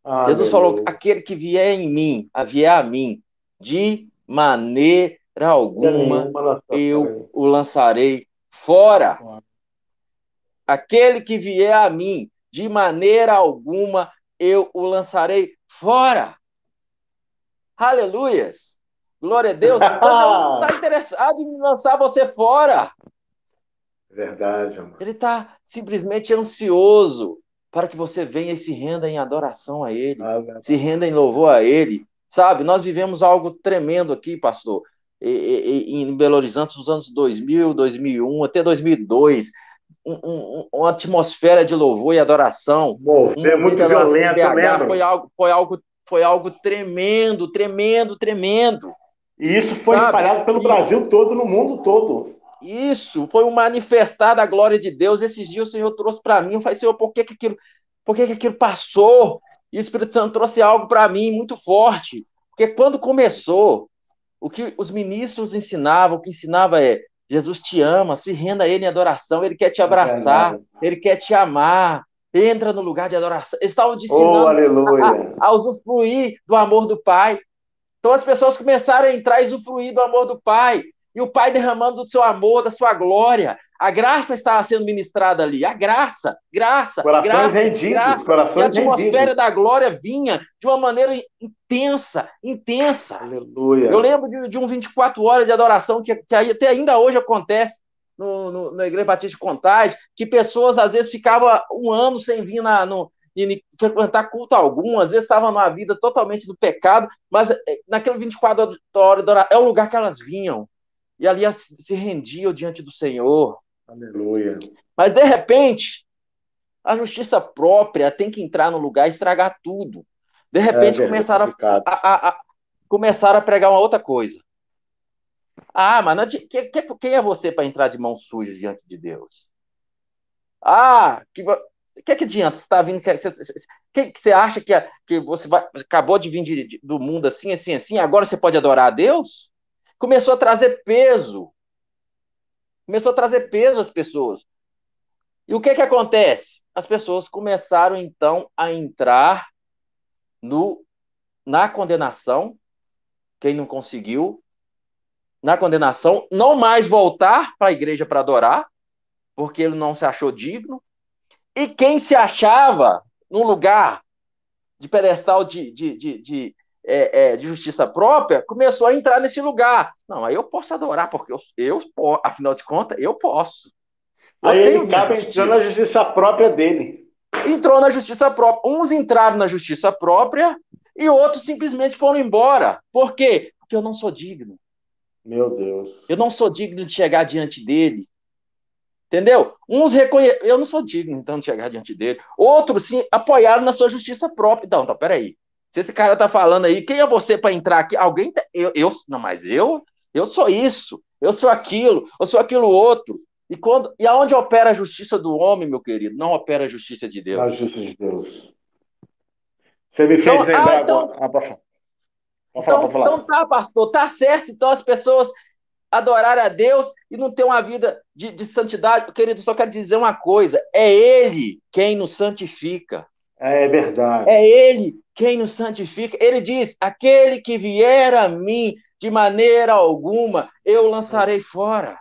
Ah, Jesus falou: aquele que vier em mim, a vier a mim, de maneira alguma eu o lançarei fora. Aquele que vier a mim, de maneira alguma eu o lançarei fora. Aleluias! Glória a Deus. [LAUGHS] Então Deus não está interessado em lançar você fora. Verdade, amor. Ele está simplesmente ansioso para que você venha e se renda em adoração a Ele, ah, se renda em louvor a Ele. Sabe, nós vivemos algo tremendo aqui, pastor, em Belo Horizonte nos anos 2000, 2001, até 2002. Um, um, uma atmosfera de louvor e adoração. é muito violento, BH, foi algo, foi algo, foi algo tremendo, tremendo, tremendo. E isso foi Sabe? espalhado pelo e... Brasil todo, no mundo todo. Isso, foi um manifestar da glória de Deus. Esses dias o Senhor trouxe para mim. Eu falei, Senhor, por que, que, aquilo, por que, que aquilo passou? E o Espírito Santo trouxe algo para mim muito forte. Porque quando começou, o que os ministros ensinavam, o que ensinava é: Jesus te ama, se renda a Ele em adoração, Ele quer te abraçar, é Ele quer te amar, entra no lugar de adoração. Eles estavam te ensinando oh, a, a usufruir do amor do Pai. Então as pessoas começaram a entrar e usufruir do amor do Pai. E o Pai derramando do seu amor, da sua glória. A graça estava sendo ministrada ali. A graça, graça, corações graça, rendidos, graça. Corações e a atmosfera rendidos. da glória vinha de uma maneira intensa, intensa. Aleluia. Eu lembro de, de um 24 horas de adoração que, que até ainda hoje acontece no, no, na Igreja Batista de Contagem, que pessoas às vezes ficavam um ano sem vir na, no, e frequentar culto algum, às vezes estavam numa vida totalmente do pecado, mas eh, naquele 24 horas é o lugar que elas vinham. E ali se rendiam diante do Senhor. Aleluia. Mas de repente, a justiça própria tem que entrar no lugar e estragar tudo. De repente é, começaram, a, a, a, começaram a pregar uma outra coisa. Ah, mas não, que, que, quem é você para entrar de mãos sujas diante de Deus? Ah, que, o que, é que adianta? Você está vindo. Você, que, que você acha que, que você vai, acabou de vir de, de, do mundo assim, assim, assim, agora você pode adorar a Deus? Começou a trazer peso. Começou a trazer peso às pessoas. E o que, que acontece? As pessoas começaram então a entrar no, na condenação. Quem não conseguiu, na condenação, não mais voltar para a igreja para adorar, porque ele não se achou digno, e quem se achava num lugar de pedestal de, de, de, de, é, é, de justiça própria começou a entrar nesse lugar. Não, aí eu posso adorar, porque eu, eu afinal de contas, eu posso. Eu aí ele acaba entrando na justiça própria dele. Entrou na justiça própria. Uns entraram na justiça própria e outros simplesmente foram embora. Por quê? Porque eu não sou digno. Meu Deus. Eu não sou digno de chegar diante dele. Entendeu? Uns reconhecem. Eu não sou digno, então, de chegar diante dele. Outros, sim, apoiaram na sua justiça própria. Então, então peraí. Se esse cara tá falando aí, quem é você para entrar aqui? Alguém. Tá... Eu, eu. Não, mas eu. Eu sou isso. Eu sou aquilo. Eu sou aquilo outro. E, quando, e aonde opera a justiça do homem, meu querido? Não opera a justiça de Deus. A justiça de Deus. Você me fez então, lembrar ah, então, agora. Ah, falar, então, então tá, pastor, tá certo. Então as pessoas adorar a Deus e não ter uma vida de, de santidade. Querido, só quero dizer uma coisa: é Ele quem nos santifica. É verdade. É Ele quem nos santifica. Ele diz: aquele que vier a mim, de maneira alguma, eu lançarei fora.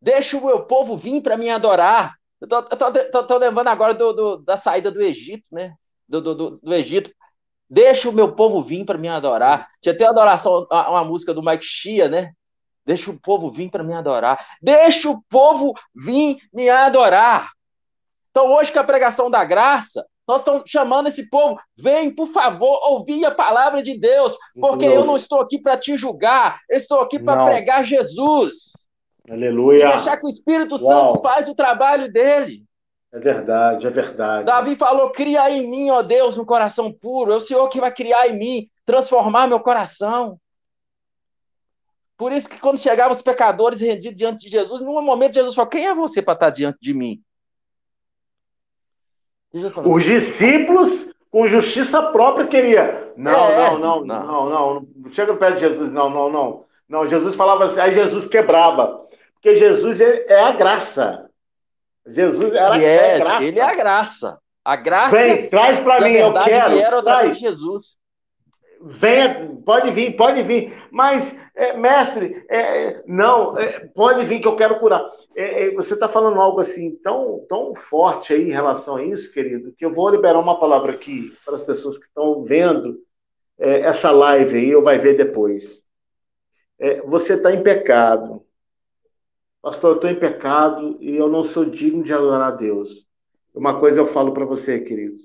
Deixa o meu povo vir para me adorar. Estou lembrando agora do, do, da saída do Egito, né? Do, do, do Egito. Deixa o meu povo vir para me adorar. Tinha até uma adoração, uma, uma música do Mike Shia, né? Deixa o povo vir para me adorar. Deixa o povo vir me adorar. Então, hoje, com a pregação da graça, nós estamos chamando esse povo, vem, por favor, ouvir a palavra de Deus, porque Deus. eu não estou aqui para te julgar, eu estou aqui para pregar Jesus. Aleluia. E deixar que o Espírito Uau. Santo faz o trabalho dele. É verdade, é verdade. Davi falou: cria em mim, ó Deus, um coração puro. É o Senhor que vai criar em mim, transformar meu coração. Por isso que quando chegavam os pecadores rendidos diante de Jesus, num momento Jesus falou: Quem é você para estar diante de mim? Os discípulos, com justiça própria, queria. Não, é, não, não, não, não, não, Chega perto de Jesus, não, não, não. Não, Jesus falava assim, aí Jesus quebrava. Porque Jesus é, é a graça. Jesus era yes, é a graça. Ele é a graça. A graça. Vem, traz para mim, eu quero. Vieram através de Jesus. Venha, pode vir, pode vir. Mas, é, mestre, é, não, é, pode vir que eu quero curar. É, é, você está falando algo assim tão, tão forte aí em relação a isso, querido, que eu vou liberar uma palavra aqui para as pessoas que estão vendo é, essa live aí, ou vai ver depois. você está em pecado. Pastor, eu estou em pecado e eu não sou digno de adorar a Deus. Uma coisa eu falo para você, queridos.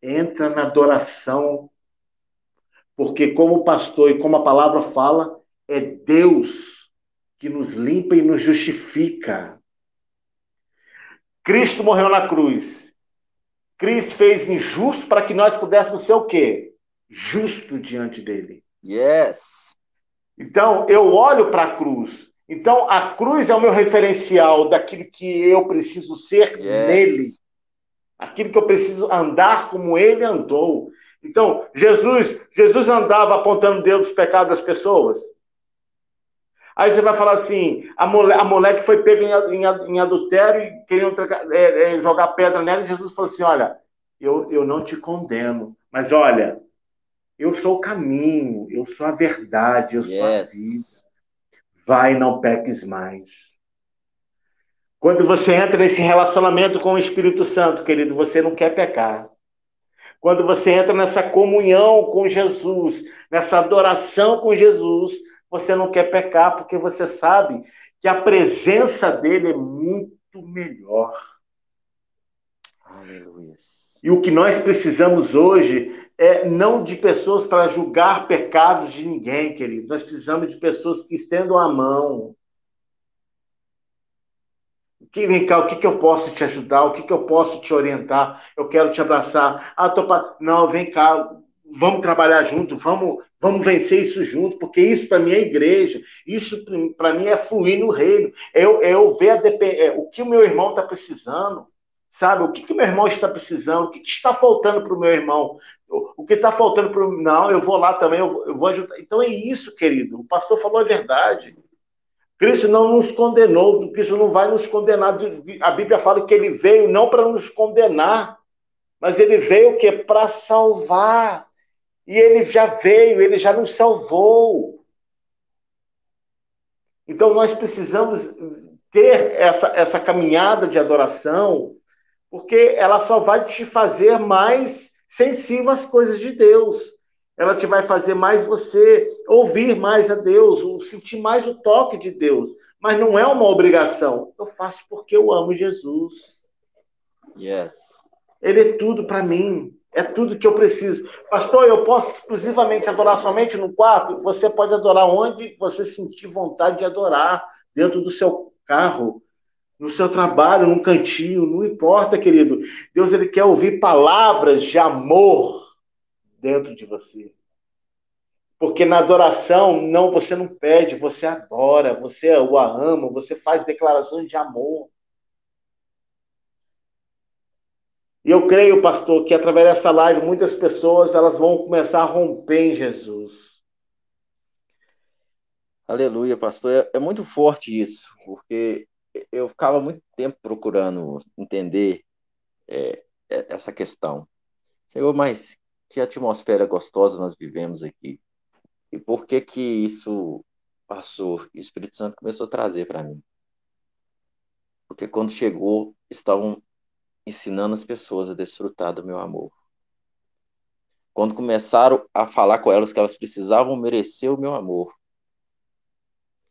Entra na adoração porque, como o pastor e como a palavra fala, é Deus que nos limpa e nos justifica. Cristo morreu na cruz. Cristo fez injusto para que nós pudéssemos ser o quê? Justo diante dele. Yes. Então, eu olho para a cruz. Então, a cruz é o meu referencial daquilo que eu preciso ser yes. nele. Aquilo que eu preciso andar como ele andou. Então, Jesus, Jesus andava apontando Deus dos pecados das pessoas. Aí você vai falar assim: a mulher, a mulher que foi pega em, em, em adultério e queriam é, é, jogar pedra nela, e Jesus falou assim: Olha, eu, eu não te condeno, mas olha, eu sou o caminho, eu sou a verdade, eu yes. sou a vida. Vai, não peques mais. Quando você entra nesse relacionamento com o Espírito Santo, querido, você não quer pecar. Quando você entra nessa comunhão com Jesus, nessa adoração com Jesus, você não quer pecar, porque você sabe que a presença dele é muito melhor. Aleluia. E o que nós precisamos hoje é não de pessoas para julgar pecados de ninguém, querido. Nós precisamos de pessoas que estendam a mão, que, vem cá, o que, que eu posso te ajudar? O que, que eu posso te orientar? Eu quero te abraçar. Ah, tô pa... Não, vem cá, vamos trabalhar junto, vamos, vamos vencer isso junto, porque isso para mim é igreja, isso para mim é fluir no reino, é eu, é eu ver dep... é, o que o meu irmão está precisando, sabe? O que, que meu irmão está precisando, o que, que está faltando para o meu irmão, o, o que está faltando para o. Não, eu vou lá também, eu, eu vou ajudar. Então é isso, querido, o pastor falou a verdade. Cristo não nos condenou, Cristo não vai nos condenar. A Bíblia fala que ele veio não para nos condenar, mas ele veio que para salvar. E ele já veio, ele já nos salvou. Então nós precisamos ter essa, essa caminhada de adoração, porque ela só vai te fazer mais sensível às coisas de Deus ela te vai fazer mais você ouvir mais a Deus, ou sentir mais o toque de Deus. Mas não é uma obrigação. Eu faço porque eu amo Jesus. Yes. Ele é tudo para mim. É tudo que eu preciso. Pastor, eu posso exclusivamente adorar somente no quarto? Você pode adorar onde você sentir vontade de adorar. Dentro do seu carro, no seu trabalho, num cantinho, não importa, querido. Deus ele quer ouvir palavras de amor dentro de você. Porque na adoração, não, você não pede, você adora, você o ama, você faz declarações de amor. E eu creio, pastor, que através dessa live muitas pessoas elas vão começar a romper em Jesus. Aleluia, pastor. É, é muito forte isso, porque eu ficava muito tempo procurando entender é, é essa questão. Senhor, mas que atmosfera gostosa nós vivemos aqui. E por que que isso passou e o Espírito Santo começou a trazer para mim? Porque quando chegou, estavam ensinando as pessoas a desfrutar do meu amor. Quando começaram a falar com elas que elas precisavam merecer o meu amor,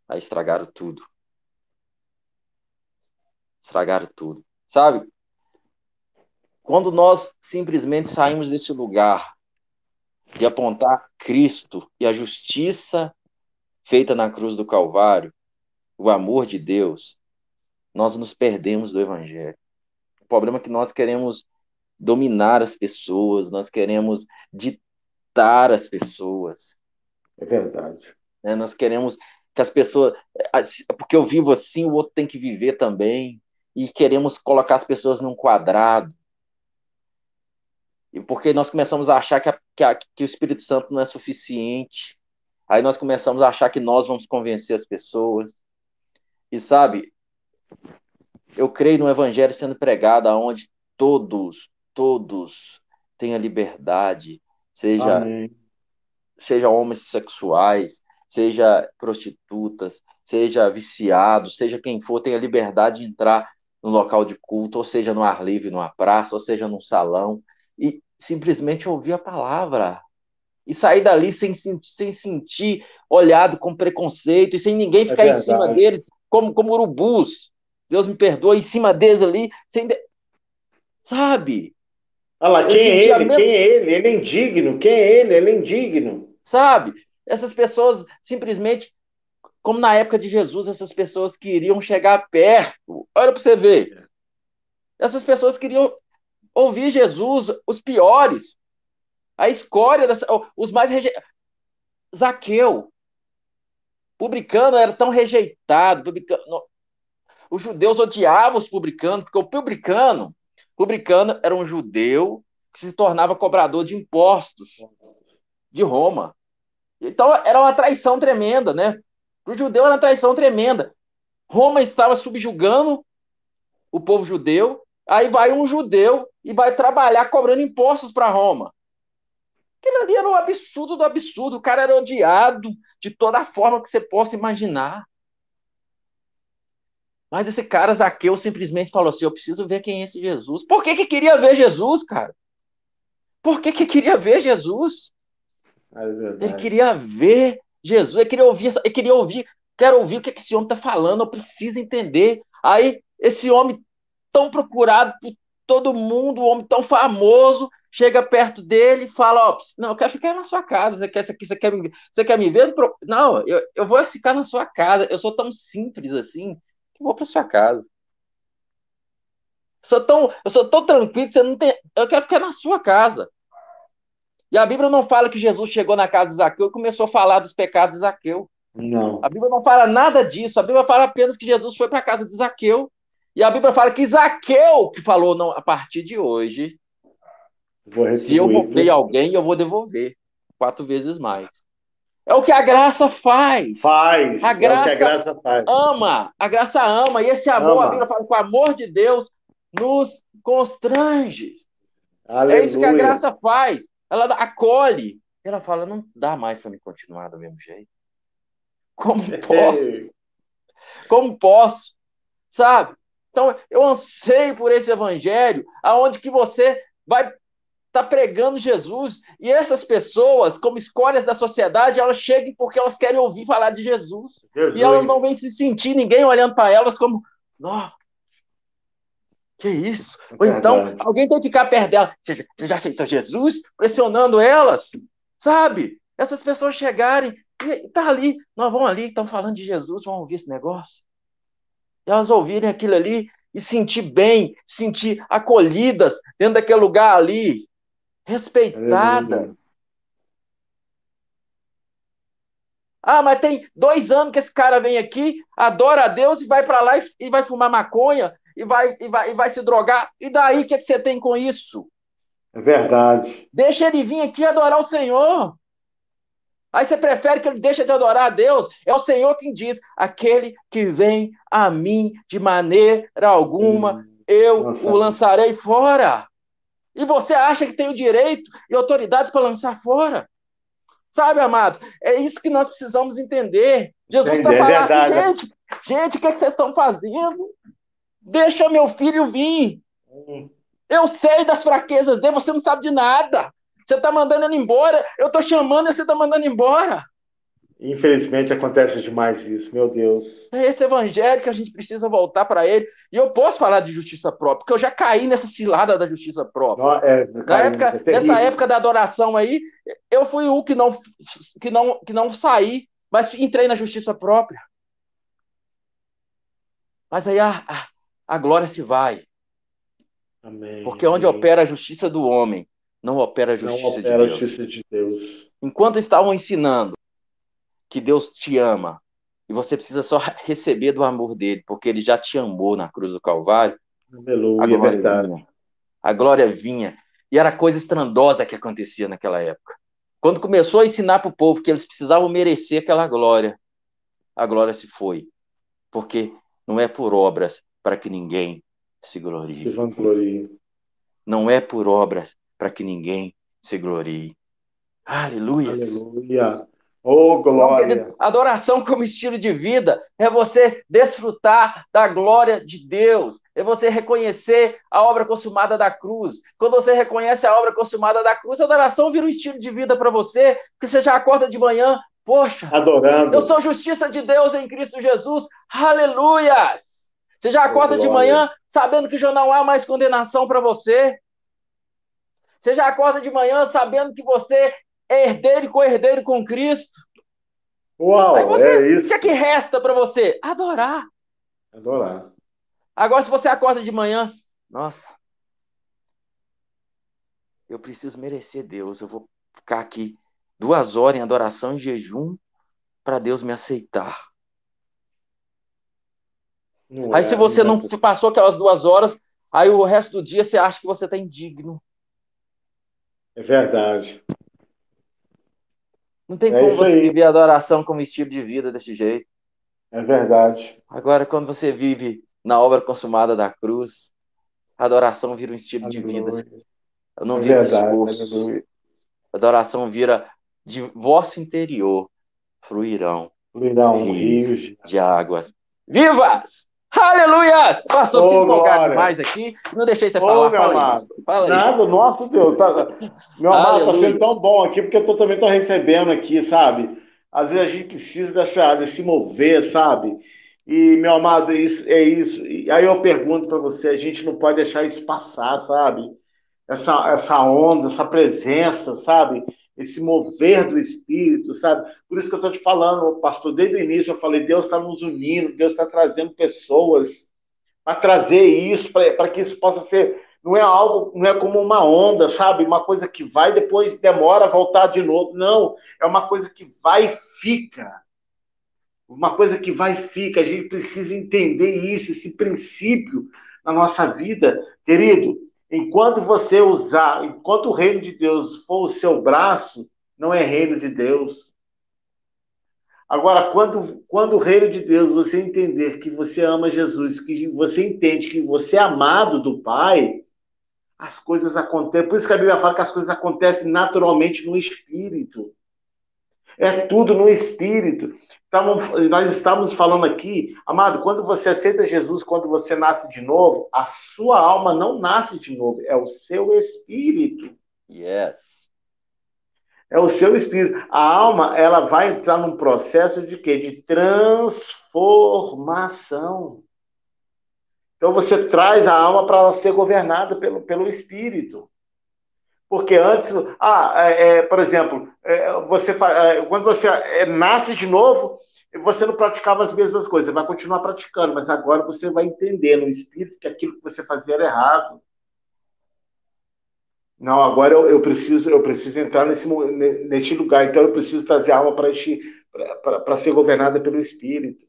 aí estragaram tudo. Estragaram tudo. Sabe? Quando nós simplesmente saímos desse lugar de apontar Cristo e a justiça feita na cruz do Calvário, o amor de Deus, nós nos perdemos do Evangelho. O problema é que nós queremos dominar as pessoas, nós queremos ditar as pessoas. É verdade. Né? Nós queremos que as pessoas. Porque eu vivo assim, o outro tem que viver também. E queremos colocar as pessoas num quadrado porque nós começamos a achar que, a, que, a, que, o Espírito Santo não é suficiente, Aí nós começamos a achar que nós vamos convencer as pessoas. E sabe, eu creio no evangelho sendo pregado aonde todos, todos têm a liberdade, seja Amém. seja homossexuais, seja prostitutas, seja viciados, seja quem for, tenha liberdade de entrar no local de culto, ou seja no ar livre, numa praça, ou seja num salão, e simplesmente ouvir a palavra. E sair dali sem, sem sentir olhado com preconceito e sem ninguém é ficar é em cima deles como, como urubus. Deus me perdoa, em cima deles ali, sem. De... Sabe? Olha lá, quem é ele? Mesma... Quem é ele? Ele é indigno. Quem é ele? Ele é indigno. Sabe? Essas pessoas simplesmente, como na época de Jesus, essas pessoas queriam chegar perto. Olha para você ver. Essas pessoas queriam ouvir Jesus, os piores, a escória, das, os mais rejeitados. Zaqueu, publicano era tão rejeitado, publicano, os judeus odiavam os publicanos, porque o publicano, publicano era um judeu que se tornava cobrador de impostos de Roma. Então era uma traição tremenda, né? Para o judeu era uma traição tremenda. Roma estava subjugando o povo judeu, aí vai um judeu e vai trabalhar cobrando impostos para Roma. Aquilo ali era um absurdo do absurdo. O cara era odiado de toda a forma que você possa imaginar. Mas esse cara, Zaqueu, simplesmente falou assim: Eu preciso ver quem é esse Jesus. Por que, que queria ver Jesus, cara? Por que, que queria ver Jesus? É ele queria ver Jesus, ele queria ouvir, ele queria ouvir, quero ouvir o que esse homem está falando, eu preciso entender. Aí, esse homem tão procurado por todo mundo, um homem tão famoso, chega perto dele e fala: Ó, não, eu quero ficar na sua casa. Você quer, você quer, você quer, me, você quer me ver? Não, eu, eu vou ficar na sua casa. Eu sou tão simples assim que vou para sua casa. Eu sou, tão, eu sou tão tranquilo que você não tem. Eu quero ficar na sua casa. E a Bíblia não fala que Jesus chegou na casa de Zaqueu e começou a falar dos pecados de Zaqueu. Não. A Bíblia não fala nada disso. A Bíblia fala apenas que Jesus foi para a casa de Zaqueu. E a Bíblia fala que Zaqueu que falou, não, a partir de hoje, se eu roubei alguém, eu vou devolver quatro vezes mais. É o que a graça faz. Faz. A graça, é a graça faz. ama. A graça ama. E esse amor, ama. a Bíblia fala que o amor de Deus nos constrange. Aleluia. É isso que a graça faz. Ela acolhe. Ela fala: não dá mais para me continuar do mesmo jeito. Como [LAUGHS] posso? Como posso? Sabe? Então, eu anseio por esse evangelho, aonde que você vai está pregando Jesus. E essas pessoas, como escolhas da sociedade, elas chegam porque elas querem ouvir falar de Jesus. Jesus. E elas não vêm se sentir ninguém olhando para elas como, ó, que isso? É Ou então, alguém tem que ficar perto dela. Você, já aceitou Jesus? Pressionando elas, sabe? Essas pessoas chegarem e tá ali, nós vamos ali, estão falando de Jesus, vamos ouvir esse negócio. Elas ouvirem aquilo ali e sentir bem, sentir acolhidas dentro daquele lugar ali, respeitadas. Ah, mas tem dois anos que esse cara vem aqui, adora a Deus e vai para lá e, e, vai fumar maconha e vai, e, vai, e vai se drogar. E daí, o que, é que você tem com isso? É verdade. Deixa ele vir aqui adorar o Senhor. Aí você prefere que ele deixe de adorar a Deus? É o Senhor quem diz: aquele que vem a mim de maneira alguma, hum, eu Nossa. o lançarei fora. E você acha que tem o direito e autoridade para lançar fora? Sabe, amados? É isso que nós precisamos entender. Jesus está falando assim, gente, gente, o que, é que vocês estão fazendo? Deixa meu filho vir. Hum. Eu sei das fraquezas dele, você não sabe de nada. Você está mandando ele embora, eu estou chamando e você está mandando embora. Infelizmente acontece demais isso, meu Deus. É esse evangelho que a gente precisa voltar para ele. E eu posso falar de justiça própria, porque eu já caí nessa cilada da justiça própria. Não, é, Na época, é nessa época da adoração aí, eu fui o que não, que não, que não saí, mas entrei na justiça própria. Mas aí a, a, a glória se vai. Amém, porque onde amém. opera a justiça do homem, não opera a justiça, opera de, Deus. Justiça de Deus. Enquanto estavam ensinando que Deus te ama e você precisa só receber do amor dele, porque ele já te amou na cruz do Calvário. Aleluia, a glória, vinha, a glória vinha. E era coisa estrandosa que acontecia naquela época. Quando começou a ensinar para o povo que eles precisavam merecer aquela glória, a glória se foi. Porque não é por obras para que ninguém se glorie. Se Não é por obras para que ninguém se glorie. Aleluia. Aleluia. Oh, glória! adoração como estilo de vida é você desfrutar da glória de Deus, é você reconhecer a obra consumada da cruz. Quando você reconhece a obra consumada da cruz, a adoração vira um estilo de vida para você, que você já acorda de manhã, poxa, adorando. Eu sou justiça de Deus em Cristo Jesus. Aleluias! Você já acorda oh, de manhã sabendo que já não há mais condenação para você. Você já acorda de manhã sabendo que você é herdeiro e co-herdeiro com Cristo. Uau, Aí você, é isso. O que é que resta para você? Adorar. Adorar. Agora, se você acorda de manhã, nossa, eu preciso merecer Deus. Eu vou ficar aqui duas horas em adoração e jejum para Deus me aceitar. Não aí, é, se você não, não é. passou aquelas duas horas, aí o resto do dia você acha que você está indigno. É verdade. Não tem é como você aí. viver a adoração como estilo de vida desse jeito. É verdade. Agora, quando você vive na obra consumada da cruz, a adoração vira um estilo Aleluia. de vida. Não é vira verdade, esforço. Aleluia. A adoração vira de vosso interior fluirão, fluirão rios, rios de águas vivas. Aleluia! Pastor, fiquei empolgado demais aqui. Não deixei você Ô, falar. Meu fala amado. Aí, fala Nada, nosso Deus. Tá, meu amado, está sendo tão bom aqui, porque eu tô, também estou recebendo aqui, sabe? Às vezes a gente precisa dessa, de se mover, sabe? E, meu amado, é isso. É isso. E aí eu pergunto para você, a gente não pode deixar isso passar, sabe? Essa, essa onda, essa presença, sabe? Esse mover do Espírito, sabe? Por isso que eu estou te falando, pastor, desde o início eu falei, Deus está nos unindo, Deus está trazendo pessoas para trazer isso, para que isso possa ser, não é algo, não é como uma onda, sabe? Uma coisa que vai depois demora a voltar de novo. Não, é uma coisa que vai e fica. Uma coisa que vai e fica. A gente precisa entender isso, esse princípio na nossa vida, querido. Enquanto você usar, enquanto o reino de Deus for o seu braço, não é reino de Deus. Agora, quando, quando o reino de Deus você entender que você ama Jesus, que você entende que você é amado do Pai, as coisas acontecem. Por isso que a Bíblia fala que as coisas acontecem naturalmente no espírito. É tudo no espírito. Nós estamos falando aqui, amado, quando você aceita Jesus, quando você nasce de novo, a sua alma não nasce de novo, é o seu espírito. Yes. É o seu espírito. A alma, ela vai entrar num processo de quê? De transformação. Então você traz a alma para ser governada pelo, pelo espírito. Porque antes, ah, é, é, por exemplo, é, você é, quando você é, nasce de novo, você não praticava as mesmas coisas, vai continuar praticando, mas agora você vai entender no espírito que aquilo que você fazia era errado. Não, agora eu, eu preciso eu preciso entrar nesse, nesse lugar, então eu preciso trazer a alma para ser governada pelo espírito.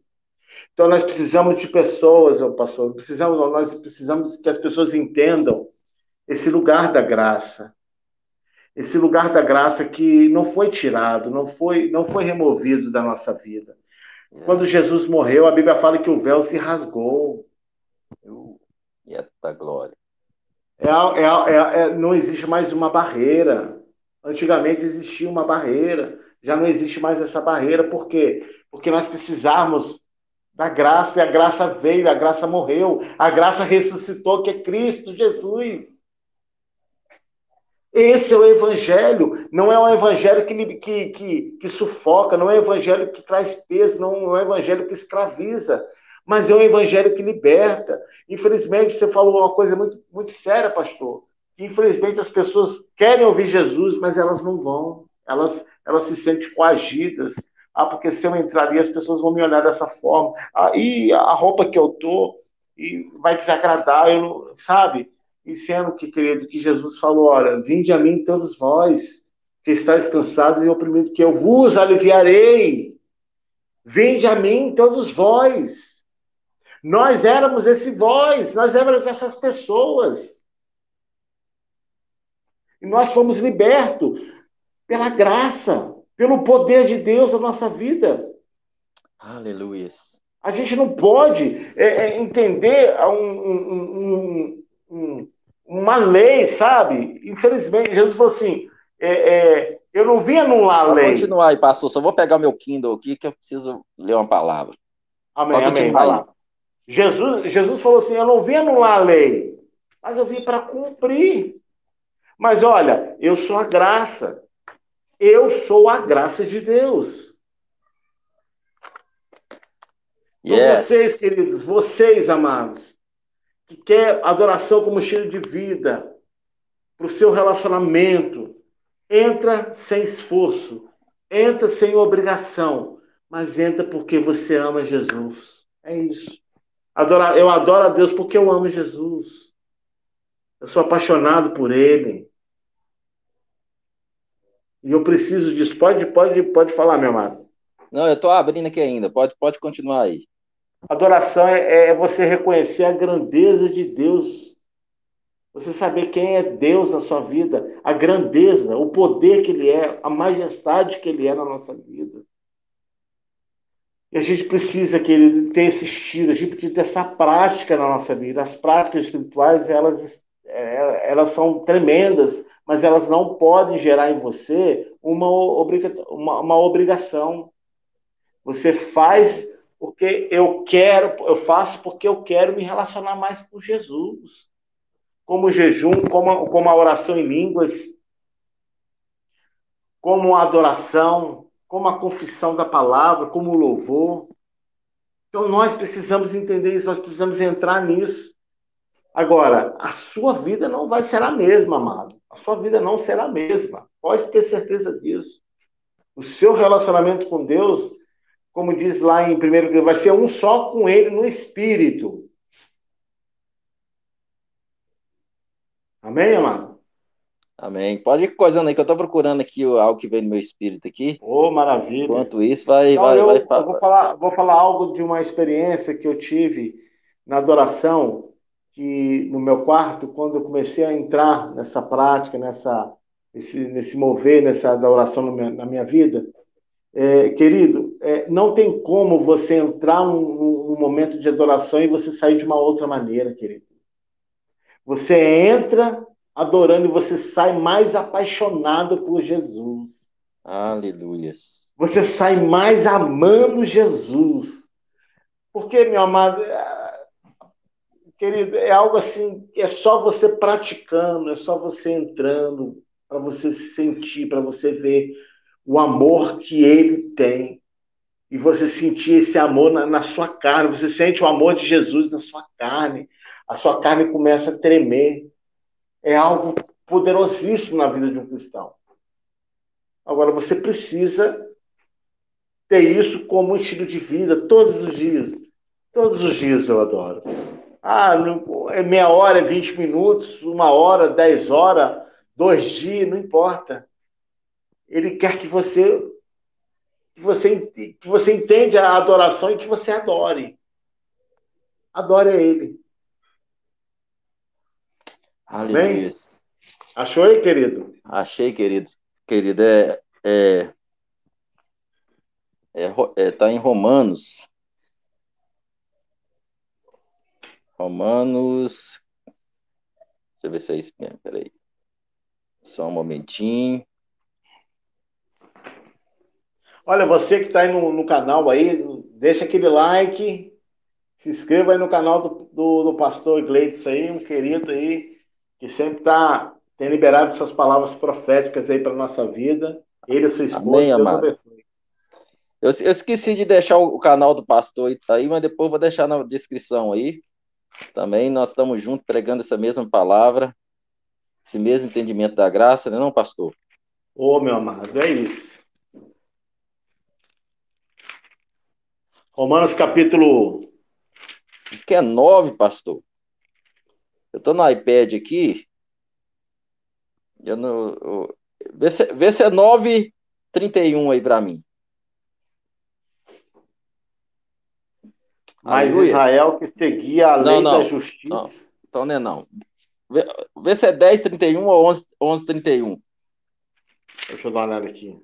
Então nós precisamos de pessoas, pastor, precisamos, nós precisamos que as pessoas entendam esse lugar da graça esse lugar da graça que não foi tirado, não foi, não foi removido da nossa vida. É. Quando Jesus morreu, a Bíblia fala que o véu se rasgou. Eita glória. É, é, é, é, não existe mais uma barreira. Antigamente existia uma barreira, já não existe mais essa barreira, por quê? Porque nós precisamos da graça, e a graça veio, a graça morreu, a graça ressuscitou, que é Cristo Jesus. Esse é o evangelho, não é um evangelho que, que, que, que sufoca, não é um evangelho que traz peso, não é um evangelho que escraviza, mas é um evangelho que liberta. Infelizmente, você falou uma coisa muito, muito séria, pastor. Infelizmente, as pessoas querem ouvir Jesus, mas elas não vão. Elas, elas se sentem coagidas. Ah, porque se eu entrar ali, as pessoas vão me olhar dessa forma. Ah, e a roupa que eu tô e vai desagradar, eu não, sabe? E sendo que, querido, que Jesus falou: olha, vinde a mim todos vós, que estáis cansados e oprimidos, que eu vos aliviarei. Vinde a mim todos vós. Nós éramos esse vós, nós éramos essas pessoas. E nós fomos libertos. pela graça, pelo poder de Deus na nossa vida. Aleluia. A gente não pode é, é, entender um, um, um, uma lei, sabe? Infelizmente, Jesus falou assim: é, é, eu não vim anular a lei. Vou continuar aí, pastor. Só vou pegar meu Kindle aqui que eu preciso ler uma palavra. Amém, amém. Vai lá. Jesus, Jesus falou assim: eu não vim anular a lei, mas eu vim para cumprir. Mas olha, eu sou a graça. Eu sou a graça de Deus. Yes. vocês, queridos, vocês, amados, que quer adoração como estilo de vida, para o seu relacionamento, entra sem esforço, entra sem obrigação, mas entra porque você ama Jesus. É isso. Adora, eu adoro a Deus porque eu amo Jesus. Eu sou apaixonado por Ele. E eu preciso disso. Pode, pode, pode falar, meu amado. Não, eu estou abrindo aqui ainda. Pode, pode continuar aí. Adoração é, é você reconhecer a grandeza de Deus. Você saber quem é Deus na sua vida, a grandeza, o poder que Ele é, a majestade que Ele é na nossa vida. E a gente precisa que Ele tenha esse estilo, a gente precisa ter essa prática na nossa vida. As práticas espirituais, elas, é, elas são tremendas, mas elas não podem gerar em você uma, uma, uma obrigação. Você faz porque eu quero, eu faço porque eu quero me relacionar mais com Jesus. Como o jejum, como como a oração em línguas, como a adoração, como a confissão da palavra, como o louvor. Então nós precisamos entender isso, nós precisamos entrar nisso. Agora, a sua vida não vai ser a mesma, amado. A sua vida não será a mesma. Pode ter certeza disso. O seu relacionamento com Deus como diz lá em primeiro vai ser um só com ele no espírito. Amém, amado? Amém. Pode ir coisando aí, que eu estou procurando aqui algo que vem no meu espírito aqui. Ô, oh, maravilha. Enquanto isso, vai. Então, vai, eu, vai, eu vou, falar, vou falar algo de uma experiência que eu tive na adoração, que no meu quarto, quando eu comecei a entrar nessa prática, nessa, nesse, nesse mover, nessa adoração na minha, na minha vida, é, querido, é, não tem como você entrar num, num, momento de adoração e você sair de uma outra maneira, querido. Você entra adorando e você sai mais apaixonado por Jesus. Aleluia. Você sai mais amando Jesus. Porque, meu amado, é, querido, é algo assim, é só você praticando, é só você entrando, para você se sentir, para você ver o amor que ele tem. E você sentir esse amor na, na, sua carne, você sente o amor de Jesus na sua carne, a sua carne começa a tremer. É algo poderosíssimo na vida de um cristão. Agora, você precisa ter isso como estilo de vida todos os dias. Todos os dias eu adoro. Ah, é meia hora, é 20 minutos, uma hora, dez horas, dois dias, não importa. Ele quer que você que você, que você entenda a adoração e que você adore. Adore a Ele. Aleluia. Achou aí, querido? Achei, querido. Querido, é, é, é, é, tá em Romanos. Romanos. Deixa eu ver se é isso mesmo, peraí. Só um momentinho. Olha, você que está aí no, no, canal aí, deixa aquele like, se inscreva aí no canal do, do, do pastor Gleidson aí, um querido aí, que sempre está tem liberado suas palavras proféticas aí para nossa vida. Ele e sua esposa, Amém, Deus amado. abençoe. Eu, eu, esqueci de deixar o, canal do pastor aí, mas depois vou deixar na descrição aí. Também nós estamos juntos pregando essa mesma palavra, esse mesmo entendimento da graça, né, não, pastor? Ô, oh, meu amado, é isso. Romanos capítulo. Que é 9, pastor. Eu estou no iPad aqui. Eu não, eu... Vê, se, vê se é 9,31 aí para mim. Mas Aleluia. Israel que seguia a lei não, não, da justiça. Não, então não é não. Vê, vê se é 10,31 ou 11,31. 11, Deixa eu dar uma olhada aqui.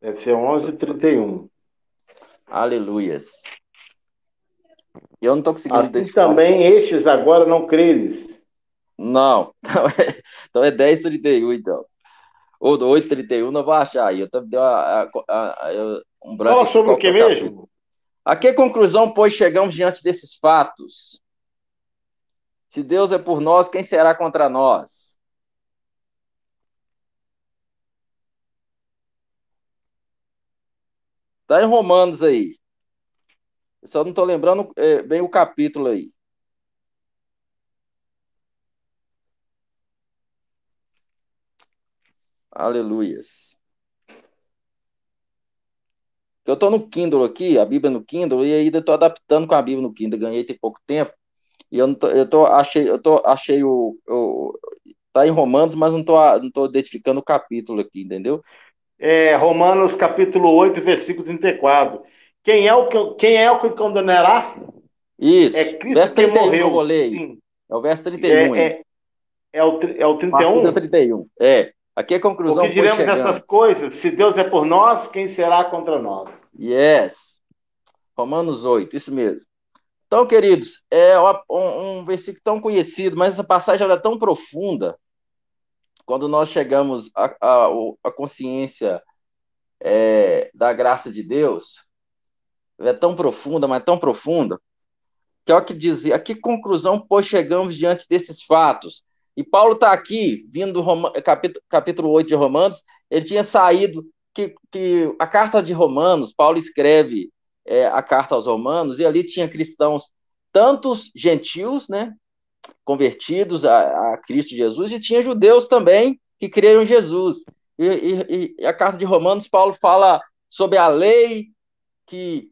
Deve ser 11h31. Aleluias. Eu não estou conseguindo assim identificar. também estes agora não creres. Não. [LAUGHS] Então é, então é 10h31, então. Ou 8h31 não vou achar aí. Eu também dei uma, um branco. Fala sobre o que mesmo? A que conclusão, pois, chegamos diante desses fatos? Se Deus é por nós, quem será contra nós? Está em Romanos aí. Eu só não estou lembrando é, bem o capítulo aí. Aleluias. Eu estou no Kindle aqui, a Bíblia no Kindle, e ainda estou adaptando com a Bíblia no Kindle. Ganhei tem pouco tempo. E eu, não tô, eu tô, achei, eu tô, achei o, o. Tá em Romanos, mas não tô, não tô identificando o capítulo aqui, entendeu? É, Romanos capítulo 8, versículo 34. Quem é o que, quem é o que condenará? Isso. É Cristo verso 31, que morreu. É o verso 31. É, é, é, o, é o 31? 31. É. Aqui é a conclusão. O que diremos dessas coisas? Se Deus é por nós, quem será contra nós? Yes. Romanos 8, isso mesmo. Então, queridos, é um, um versículo tão conhecido, mas essa passagem é tão profunda. Quando nós chegamos à, consciência é, da graça de Deus, é tão profunda, mas tão profunda, que é o que dizia, a que conclusão, pois, chegamos diante desses fatos? E Paulo está aqui, vindo do capítulo, capítulo 8 de Romanos, ele tinha saído, que, que a carta de Romanos, Paulo escreve é, a carta aos Romanos, e ali tinha cristãos, tantos gentios, né, convertidos a, a Cristo Jesus, e tinha judeus também que creram em Jesus. E, e, e, a carta de Romanos, Paulo fala sobre a lei, que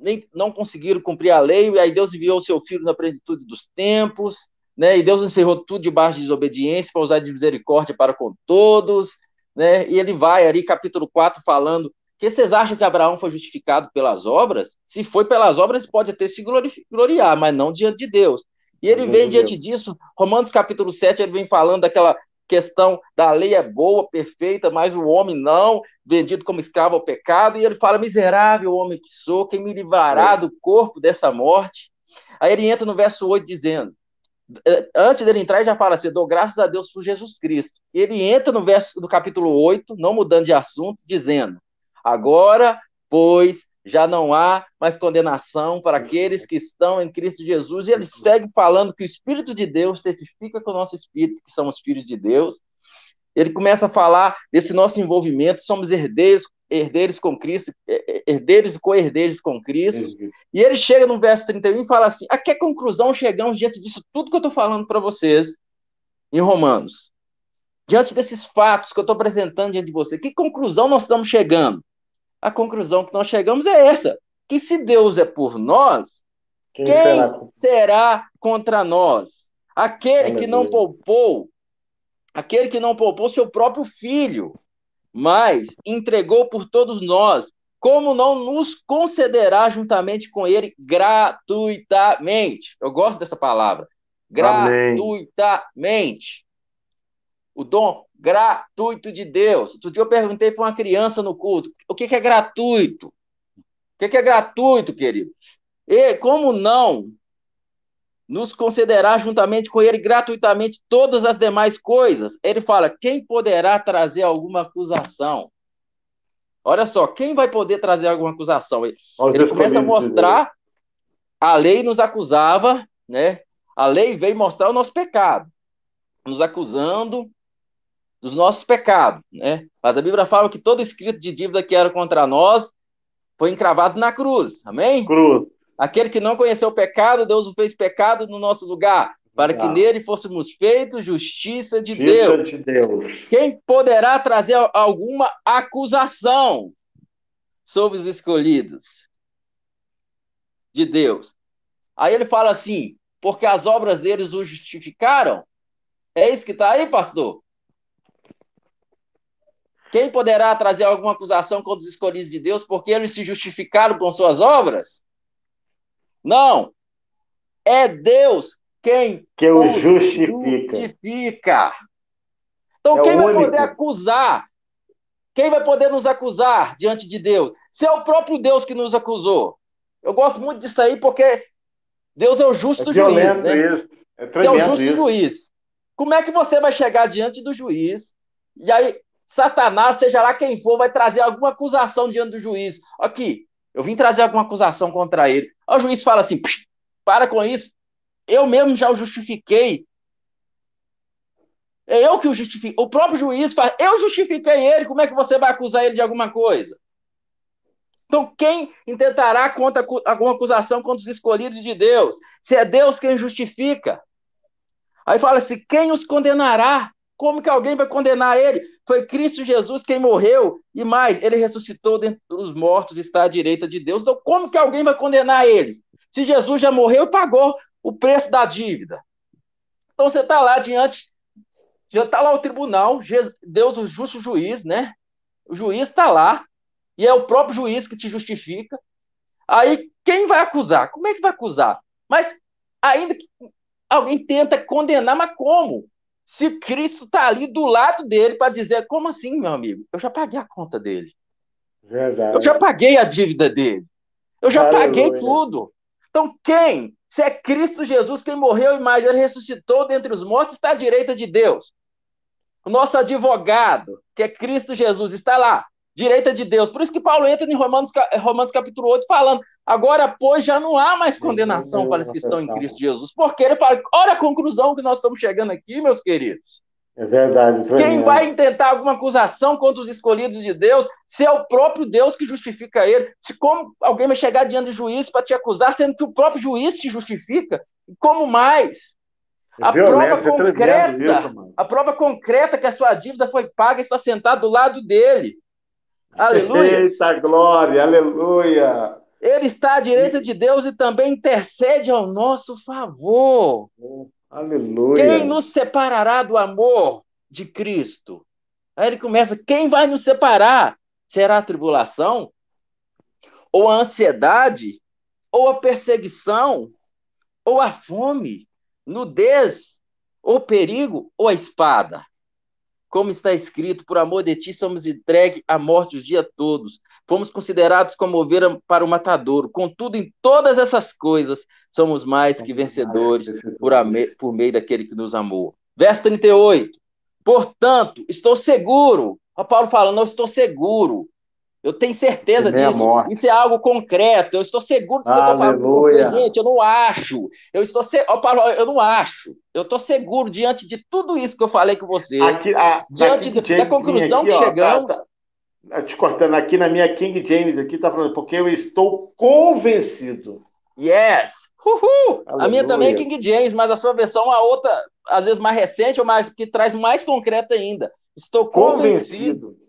nem, não conseguiram cumprir a lei, e aí Deus enviou o seu filho na plenitude dos tempos, né, e Deus encerrou tudo debaixo de desobediência para usar de misericórdia para com todos, né, e ele vai ali, capítulo 4, falando que vocês acham que Abraão foi justificado pelas obras? Se foi pelas obras, pode até se gloriar, mas não diante de Deus. E ele vem diante disso, Romanos capítulo 7, ele vem falando daquela questão da lei é boa, perfeita, mas o homem não, vendido como escravo ao pecado, e ele fala, miserável homem que sou, quem me livrará é. do corpo dessa morte? Aí ele entra no verso 8 dizendo, é, antes dele entrar, ele já fala assim, dou graças a Deus por Jesus Cristo. E ele entra no verso do capítulo 8, não mudando de assunto, dizendo, Agora, pois, já não há mais condenação para aqueles que estão em Cristo Jesus. E ele segue falando que o Espírito de Deus testifica com o nosso espírito que somos filhos de Deus. Ele começa a falar desse nosso envolvimento, somos herdeiros, herdeiros com Cristo, herdeiros e co-herdeiros com Cristo. E ele chega no verso 31 e fala assim: a que conclusão chegamos diante disso tudo que eu estou falando para vocês em Romanos? Diante desses fatos que eu estou apresentando diante de você, que conclusão nós estamos chegando? A conclusão que nós chegamos é essa: que se Deus é por nós, quem, quem será? será? contra nós? Aquele que não poupou, aquele que não poupou seu próprio filho, mas entregou por todos nós, como não nos concederá juntamente com ele gratuitamente? Eu gosto dessa palavra. Gratuitamente. O dom gratuito de Deus. Outro dia eu perguntei para uma criança no culto: o que, que é gratuito? O que, que é gratuito, querido? E como não nos concederá juntamente com ele gratuitamente todas as demais coisas? Ele fala: quem poderá trazer alguma acusação? Olha só, quem vai poder trazer alguma acusação? Ele, ele começa a mostrar, a lei nos acusava, né? A lei veio mostrar o nosso pecado, nos acusando dos nossos pecados, né? Mas a Bíblia fala que todo escrito de dívida que era contra nós foi encravado na cruz, amém? Cruz. Aquele que não conheceu o pecado, Deus o fez pecado no nosso lugar, para ah. que nele fôssemos feitos justiça de justiça Deus. de Deus. Quem poderá trazer alguma acusação sobre os escolhidos de Deus? Aí ele fala assim, porque as obras deles o justificaram. É isso que está aí, pastor? Quem poderá trazer alguma acusação contra os escolhidos de Deus porque eles se justificaram com suas obras? Não. É Deus quem que o justifica. justifica. Então, é quem vai poder acusar? Quem vai poder nos acusar diante de Deus? Se é o próprio Deus que nos acusou. Eu gosto muito disso aí porque Deus é o justo é juiz. Né? Isso. É Se é o justo isso. juiz. Como é que você vai chegar diante do juiz e aí Satanás, seja lá quem for, vai trazer alguma acusação diante do juiz? Aqui, eu vim trazer alguma acusação contra ele. o juiz fala assim: para com isso, eu mesmo já o justifiquei. É eu que o justifiquei. O próprio juiz fala: eu justifiquei ele, como é que você vai acusar ele de alguma coisa? Então, quem intentará contra alguma acusação contra os escolhidos de Deus? Se é Deus quem justifica. Aí fala assim: quem os condenará? Como que alguém vai condenar ele? Foi Cristo Jesus quem morreu e mais, ele ressuscitou dentre os mortos, está à direita de Deus. Então, como que alguém vai condenar eles? Se Jesus já morreu e pagou o preço da dívida. Então você está lá diante, já está lá o tribunal, Deus, o justo juiz, né? O juiz está lá, e é o próprio juiz que te justifica. Aí quem vai acusar? Como é que vai acusar? Mas ainda que alguém tenta condenar, mas como? Se Cristo está ali do lado dele para dizer, como assim, meu amigo? Eu já paguei a conta dele. Verdade. Eu já paguei a dívida dele. Eu já Aleluia. paguei tudo. Então, quem? Se é Cristo Jesus quem morreu e mais, ele ressuscitou dentre os mortos, está à direita de Deus. O nosso advogado, que é Cristo Jesus, está lá direita de Deus. Por isso que Paulo entra em Romanos, Romanos capítulo 8 falando, agora, pois, já não há mais condenação para os que estão em Cristo Jesus. Porque ele fala, olha a conclusão que nós estamos chegando aqui, meus queridos. É verdade. Quem vai intentar alguma acusação contra os escolhidos de Deus, se é o próprio Deus que justifica ele, se como alguém vai chegar diante do juiz para te acusar, sendo que o próprio juiz te justifica, como mais? A prova concreta, isso, a prova concreta que a sua dívida foi paga está sentado do lado dele. Aleluia. Eita glória, aleluia. Ele está à direita de Deus e também intercede ao nosso favor. aleluia. Quem nos separará do amor de Cristo? Aí ele começa: quem vai nos separar? Será a tribulação? Ou a ansiedade? Ou a perseguição? Ou a fome? Nudez? Ou perigo? Ou a espada? Como está escrito, por amor de ti somos entregues à morte os dias todos. Fomos considerados como ovelha para o matadouro. Contudo, em todas essas coisas, somos mais que vencedores por, por meio daquele que nos amou. Verso 38. Portanto, estou seguro. O Paulo fala, não estou seguro. Eu tenho certeza disso. Isso é algo concreto. Eu estou seguro do que eu estou falando. Gente, eu não acho. Eu estou se... Paulo, eu não acho. Eu estou seguro diante de tudo isso que eu falei com você. Aqui, a, diante de, da conclusão aqui, que ó, chegamos. Tá, tá, te cortando aqui na minha King James aqui, tá falando, porque eu estou convencido. Yes! Uhul! A minha também é King James, mas a sua versão é outra, às vezes mais recente, ou mais que traz mais concreto ainda. Estou convencido. convencido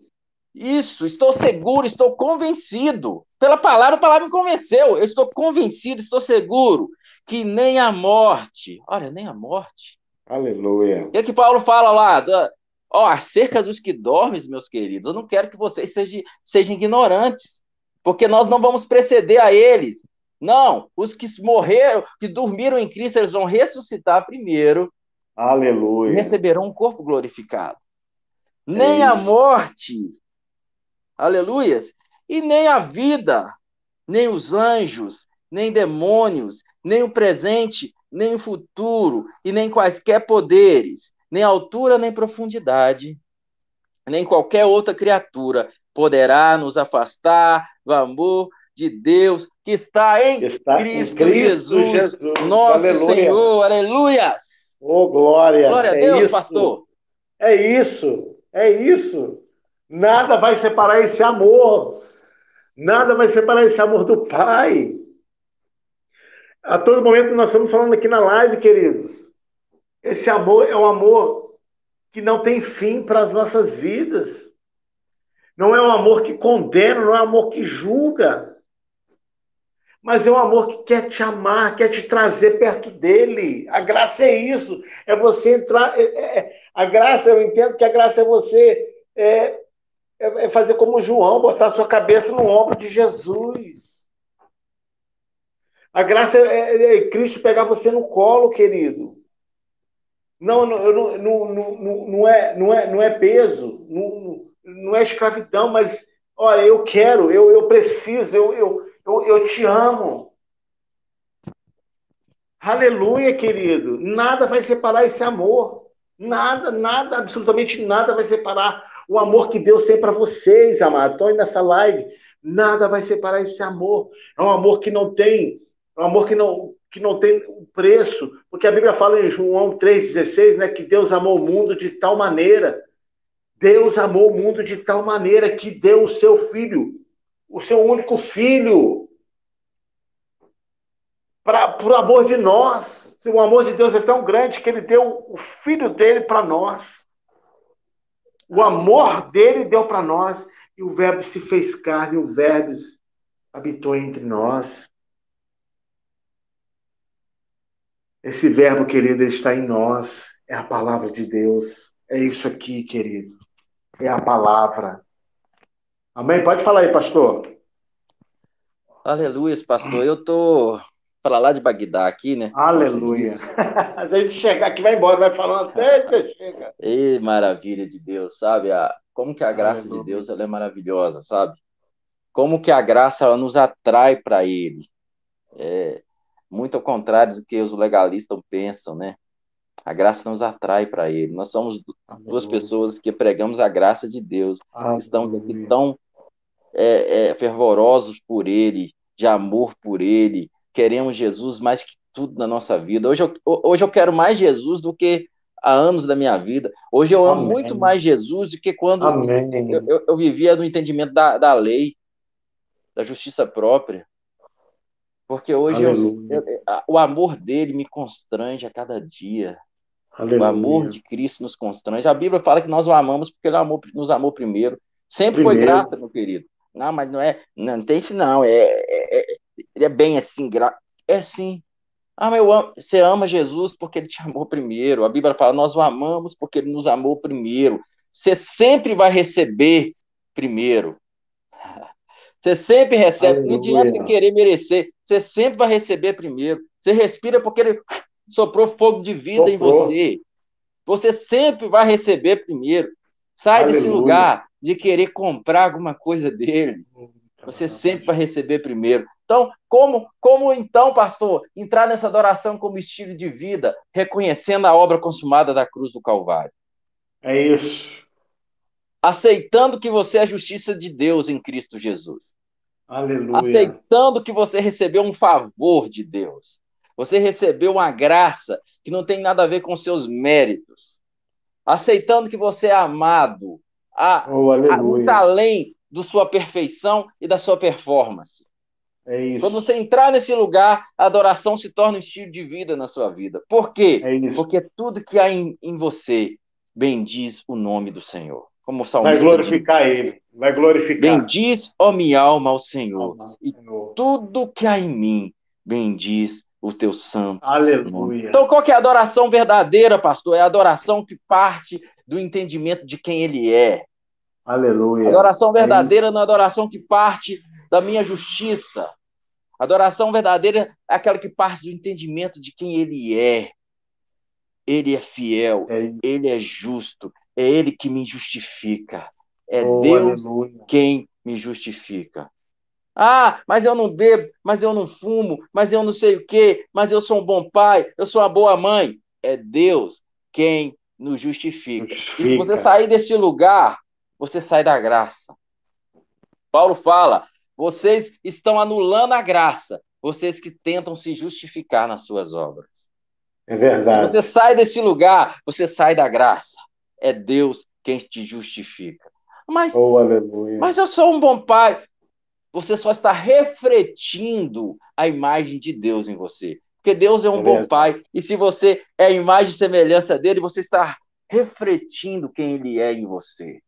isso, estou seguro, estou convencido. Pela palavra, a palavra me convenceu. Eu estou convencido, estou seguro que nem a morte, olha, nem a morte. Aleluia. E é que Paulo fala lá, da, ó, acerca dos que dormem, meus queridos, eu não quero que vocês sejam, sejam ignorantes, porque nós não vamos preceder a eles. Não, os que morreram, que dormiram em Cristo, eles vão ressuscitar primeiro. Aleluia. E receberão um corpo glorificado. É Nem isso. a morte, aleluias, e nem a vida, nem os anjos, nem demônios, nem o presente, nem o futuro, e nem quaisquer poderes, nem altura, nem profundidade, nem qualquer outra criatura poderá nos afastar do amor de Deus que está em, está Cristo, em Cristo Jesus, Jesus, nosso aleluia. Senhor. Aleluias! Oh, glória! Glória a é Deus, isso. pastor! É isso, é isso. Nada vai separar esse amor. Nada vai separar esse amor do Pai. A todo momento nós estamos falando aqui na live, queridos. Esse amor é um amor que não tem fim para as nossas vidas. Não é um amor que condena, não é um amor que julga. Mas é um amor que quer te amar, quer te trazer perto dele. A graça é isso. É você entrar. É, é, a graça, eu entendo que a graça é você é, é, é fazer como João, botar sua cabeça no ombro de Jesus. A graça é, é, é Cristo pegar você no colo, querido. Não, não, não, não, não, não, é, não, é, não é peso, não, não é escravidão, mas olha, eu quero, eu, eu preciso, eu, eu, eu, eu te amo. Aleluia, querido. Nada vai separar esse amor. Nada, nada, absolutamente nada vai separar o amor que Deus tem para vocês, amados. Estão aí nessa live. Nada vai separar esse amor. É um amor que não tem, é um amor que não, que não tem preço, porque a Bíblia fala em João 3,16, né, que Deus amou o mundo de tal maneira, Deus amou o mundo de tal maneira que deu o seu filho, o seu único filho, para por amor de nós. O amor de Deus é tão grande que ele deu o filho dele para nós. O amor dele deu para nós e o verbo se fez carne, o verbo habitou entre nós. Esse verbo, querido, está em nós. É a palavra de Deus. É isso aqui, querido. É a palavra. Amém? Pode falar aí, pastor. Aleluia, pastor. Eu tô para lá de Bagdá aqui, né? Aleluia. [LAUGHS] A gente chegar aqui, vai embora, vai falando até você chega. Ei, maravilha de Deus, sabe? A, como que a graça Aleluia. de Deus ela é maravilhosa, sabe? Como que a graça ela nos atrai para Ele. É, muito ao contrário do que os legalistas pensam, né? A graça nos atrai para Ele. Nós somos duas pessoas que pregamos a graça de Deus, estamos aqui tão é, é, fervorosos por Ele, de amor por Ele, queremos Jesus mais que tudo na nossa vida. Hoje eu, hoje eu quero mais Jesus do que há anos da minha vida. Hoje eu amo Amém. muito mais Jesus do que quando eu, eu, eu, vivia no entendimento da, da lei, da justiça própria. Porque hoje eu, o amor dele me constrange a cada dia. Aleluia. O amor de Cristo nos constrange. A Bíblia fala que nós o amamos porque ele amou, nos amou primeiro. Sempre primeiro. foi graça, meu querido. Não, mas não é. Não, não tem isso, não. É, é, é, ele é bem assim. Gra... É assim. Ah, mas amo, você ama Jesus porque ele te amou primeiro. A Bíblia fala: nós o amamos porque ele nos amou primeiro. Você sempre vai receber primeiro. [LAUGHS] Você sempre recebe, Aleluia. não adianta você querer merecer, você sempre vai receber primeiro. Você respira porque ele soprou fogo de vida soprou. em você. Você sempre vai receber primeiro. Sai Aleluia. desse lugar de querer comprar alguma coisa dele. Você sempre vai receber primeiro. Então, como, como então, pastor, entrar nessa adoração como estilo de vida, reconhecendo a obra consumada da cruz do Calvário? É isso aceitando que você é a justiça de Deus em Cristo Jesus. Aleluia. Aceitando que você recebeu um favor de Deus. Você recebeu uma graça que não tem nada a ver com seus méritos. Aceitando que você é amado a, oh, a muito além da sua perfeição e da sua performance. É isso. Quando você entrar nesse lugar, a adoração se torna um estilo de vida na sua vida. Por quê? É Porque tudo que há em, em você bendiz o nome do Senhor como salmista. Vai glorificar diz, ele, vai glorificar. Bendiz, ó minha alma, ao Senhor, alma, e tudo que há em mim, bendiz o teu santo. Aleluia. Nome. Então, qual que é a adoração verdadeira, pastor? É a adoração que parte do entendimento de quem ele é. Aleluia. Adoração verdadeira é não é adoração que parte da minha justiça. Adoração verdadeira é aquela que parte do entendimento de quem ele é. Ele é fiel, é. ele é justo, é Ele que me justifica. É oh, Deus aleluia. quem me justifica. Ah, mas eu não bebo, mas eu não fumo, mas eu não sei o quê, mas eu sou um bom pai, eu sou uma boa mãe. É Deus quem nos justifica. justifica. E se você sair desse lugar, você sai da graça. Paulo fala: vocês estão anulando a graça, vocês que tentam se justificar nas suas obras. É verdade. Se você sai desse lugar, você sai da graça é Deus quem te justifica. Mas, oh, mas eu sou um bom pai. Você só está refletindo a imagem de Deus em você. Porque Deus é um é bom pai. E se você é a imagem e semelhança dele, você está refletindo quem ele é em você.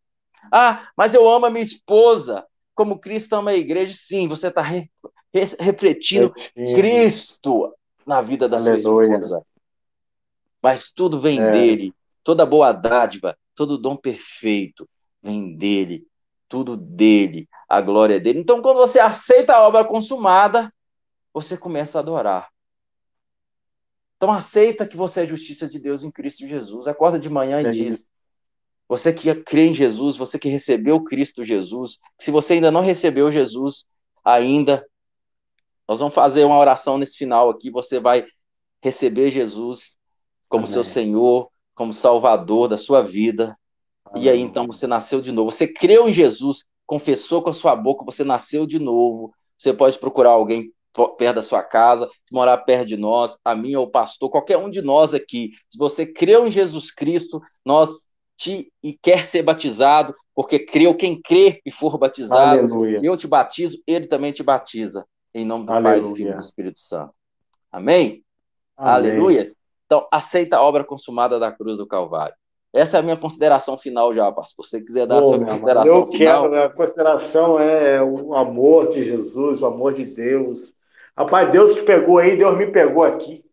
Ah, mas eu amo a minha esposa como Cristo ama a igreja. Sim, você está re, re, refletindo Cristo na vida da Aleluia. sua esposa. Mas tudo vem é. dele Toda boa dádiva, todo dom perfeito vem dele, tudo dele, a glória é dele. Então, quando você aceita a obra consumada, você começa a adorar. Então aceita que você é justiça de Deus em Cristo Jesus. Acorda de manhã e é diz: você que crê em Jesus, você que recebeu Cristo Jesus, se você ainda não recebeu Jesus ainda, nós vamos fazer uma oração nesse final aqui. Você vai receber Jesus como Amém. seu Senhor, como Salvador da sua vida. Amém. E aí então você nasceu de novo. Você creu em Jesus, confessou com a sua boca, você nasceu de novo. Você pode procurar alguém perto da sua casa, morar perto de nós, a mim ou o pastor, qualquer um de nós aqui. Se você creu em Jesus Cristo, nós te e quer ser batizado, porque creu quem crê e for batizado. Aleluia. Eu te batizo, ele também te batiza. Em nome do Aleluia. Pai, do Filho e do Espírito Santo. Amém? Amém? Aleluia. Então, aceita a obra consumada da cruz do Calvário. Essa é a minha consideração final já, pastor. Se você quiser dar Pô, a sua consideração eu final. Eu quero, a consideração é o amor de Jesus, o amor de Deus. Rapaz, Deus te pegou aí, Deus me pegou aqui.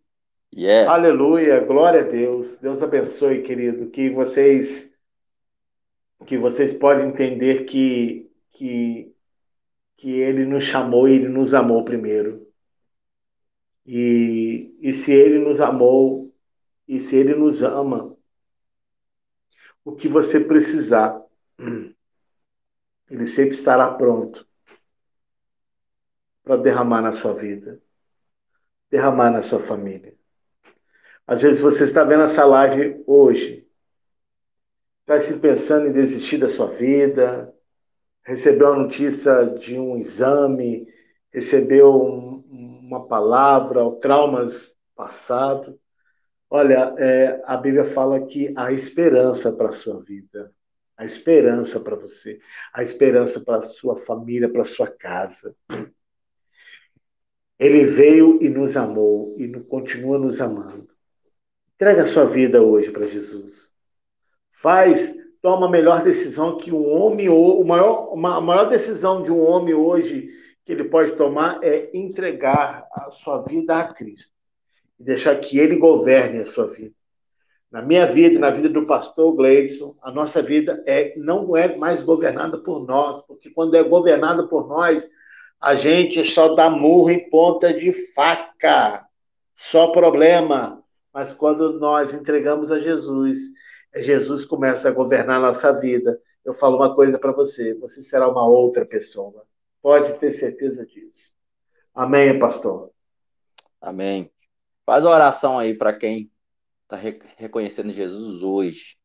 Yes. Aleluia, glória a Deus. Deus abençoe, querido, que vocês que vocês podem entender que que que ele nos chamou e ele nos amou primeiro. E, e se ele nos amou e se ele nos ama, o que você precisar, ele sempre estará pronto para derramar na sua vida, derramar na sua família. Às vezes você está vendo essa live hoje, está se pensando em desistir da sua vida, recebeu a notícia de um exame, recebeu um, uma palavra, traumas passados. Olha, é, a Bíblia fala que há esperança para a sua vida, há esperança para você, há esperança para a sua família, para a sua casa. Ele veio e nos amou e continua nos amando. Entrega a sua vida hoje para Jesus. Faz toma a melhor decisão que um homem ou o maior, a maior decisão de um homem hoje que ele pode tomar é entregar a sua vida a Cristo e deixar que ele governe a sua vida. Na minha vida e na vida do pastor Gleison, a nossa vida é não é mais governada por nós, porque quando é governada por nós, a gente só dá murro em ponta de faca, só problema. Mas quando nós entregamos a Jesus Jesus começa a governar a nossa vida, eu falo uma coisa para você: você será uma outra pessoa. Pode ter certeza disso. Amém, pastor? Amém. Faz a oração aí para quem está reconhecendo Jesus hoje.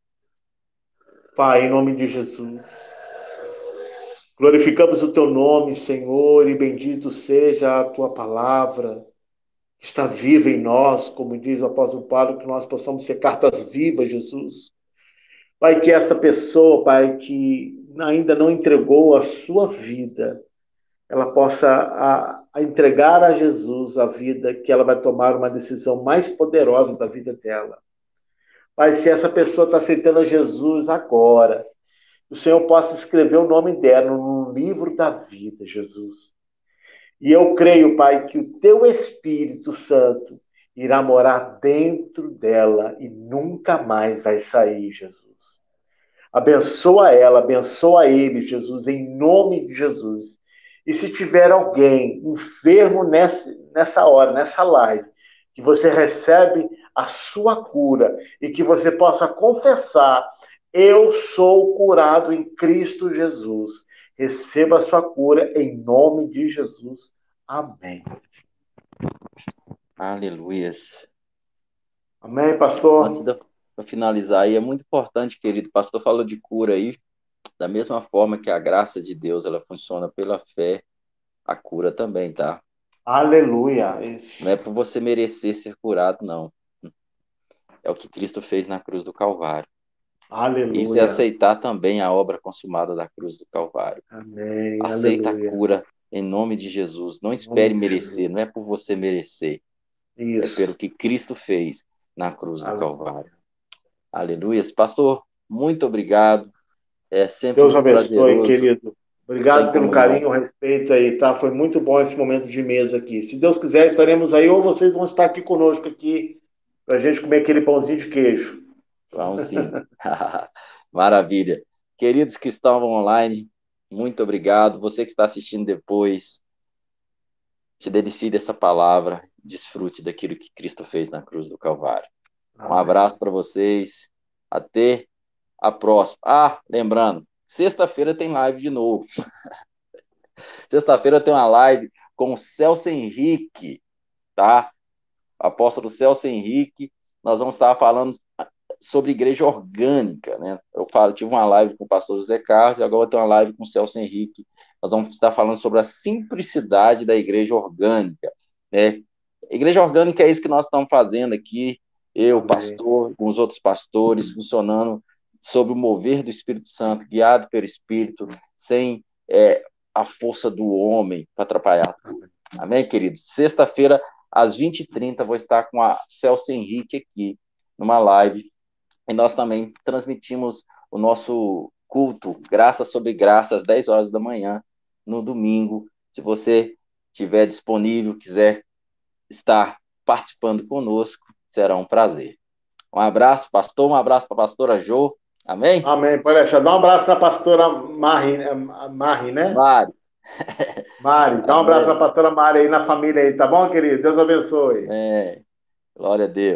Pai, em nome de Jesus. Glorificamos o teu nome, Senhor, e bendito seja a tua palavra, está viva em nós, como diz o apóstolo Paulo, que nós possamos ser cartas vivas, Jesus, Pai, que essa pessoa, Pai, que ainda não entregou a sua vida, ela possa a, a entregar a Jesus a vida, que ela vai tomar uma decisão mais poderosa da vida dela. Pai, se essa pessoa está aceitando a Jesus agora, o Senhor possa escrever o nome dela no livro da vida, Jesus. E eu creio, Pai, que o teu Espírito Santo irá morar dentro dela e nunca mais vai sair, Jesus. Abençoa ela, abençoa ele, Jesus, em nome de Jesus. E se tiver alguém enfermo nessa, nessa hora, nessa live, que você recebe a sua cura e que você possa confessar: Eu sou curado em Cristo Jesus. Receba a sua cura em nome de Jesus. Amém. Aleluias. Amém, pastor. Antes da, para finalizar aí, é muito importante, querido, o pastor falou de cura aí, da mesma forma que a graça de Deus, ela funciona pela fé, a cura também, tá? Aleluia. Não é por você merecer ser curado, não. É o que Cristo fez na cruz do Calvário. Aleluia. Isso é aceitar também a obra consumada da cruz do Calvário. Amém. Aceita Aleluia. a cura em nome de Jesus. Não espere merecer, não é por você merecer. É Isso. É pelo que Cristo fez na cruz do Calvário. Aleluia. Pastor, muito obrigado. É sempre Deus abençoe, querido. Obrigado pelo carinho, o respeito aí, tá? Foi muito bom esse momento de mesa aqui. Se Deus quiser, estaremos aí, ou vocês vão estar aqui conosco aqui, para a gente comer aquele pãozinho de queijo. Vamos sim. [LAUGHS] Maravilha. Queridos que estavam online, muito obrigado. Você que está assistindo depois, te delicie dessa palavra desfrute daquilo que Cristo fez na cruz do Calvário. Um abraço para vocês. Até a próxima. Ah, lembrando, sexta-feira tem live de novo. [LAUGHS] sexta-feira tem uma live com o Celso Henrique, tá? Apóstolo Celso Henrique. Nós vamos estar falando sobre igreja orgânica, né? Eu falo, tive uma live com o pastor José Carlos e agora ter uma live com o Celso Henrique. Nós vamos estar falando sobre a simplicidade da igreja orgânica, né? Igreja orgânica é isso que nós estamos fazendo aqui, eu, pastor, com os outros pastores, funcionando sob o mover do Espírito Santo, guiado pelo Espírito, sem é, a força do homem para atrapalhar tudo. Amém, queridos? Sexta-feira, às 20h30, vou estar com a Celso Henrique aqui, numa live, e nós também transmitimos o nosso culto, graça sobre graça, às 10 horas da manhã, no domingo. Se você estiver disponível, quiser estar participando conosco, será um prazer. Um abraço, pastor, um abraço para a pastora Jo. Amém? Amém. Pode deixar. Dá um abraço para a pastora Mari, Mari né? Mari. [LAUGHS] Mari, dá um abraço para a pastora Mari aí na família aí, tá bom, querido? Deus abençoe. É. Glória a Deus.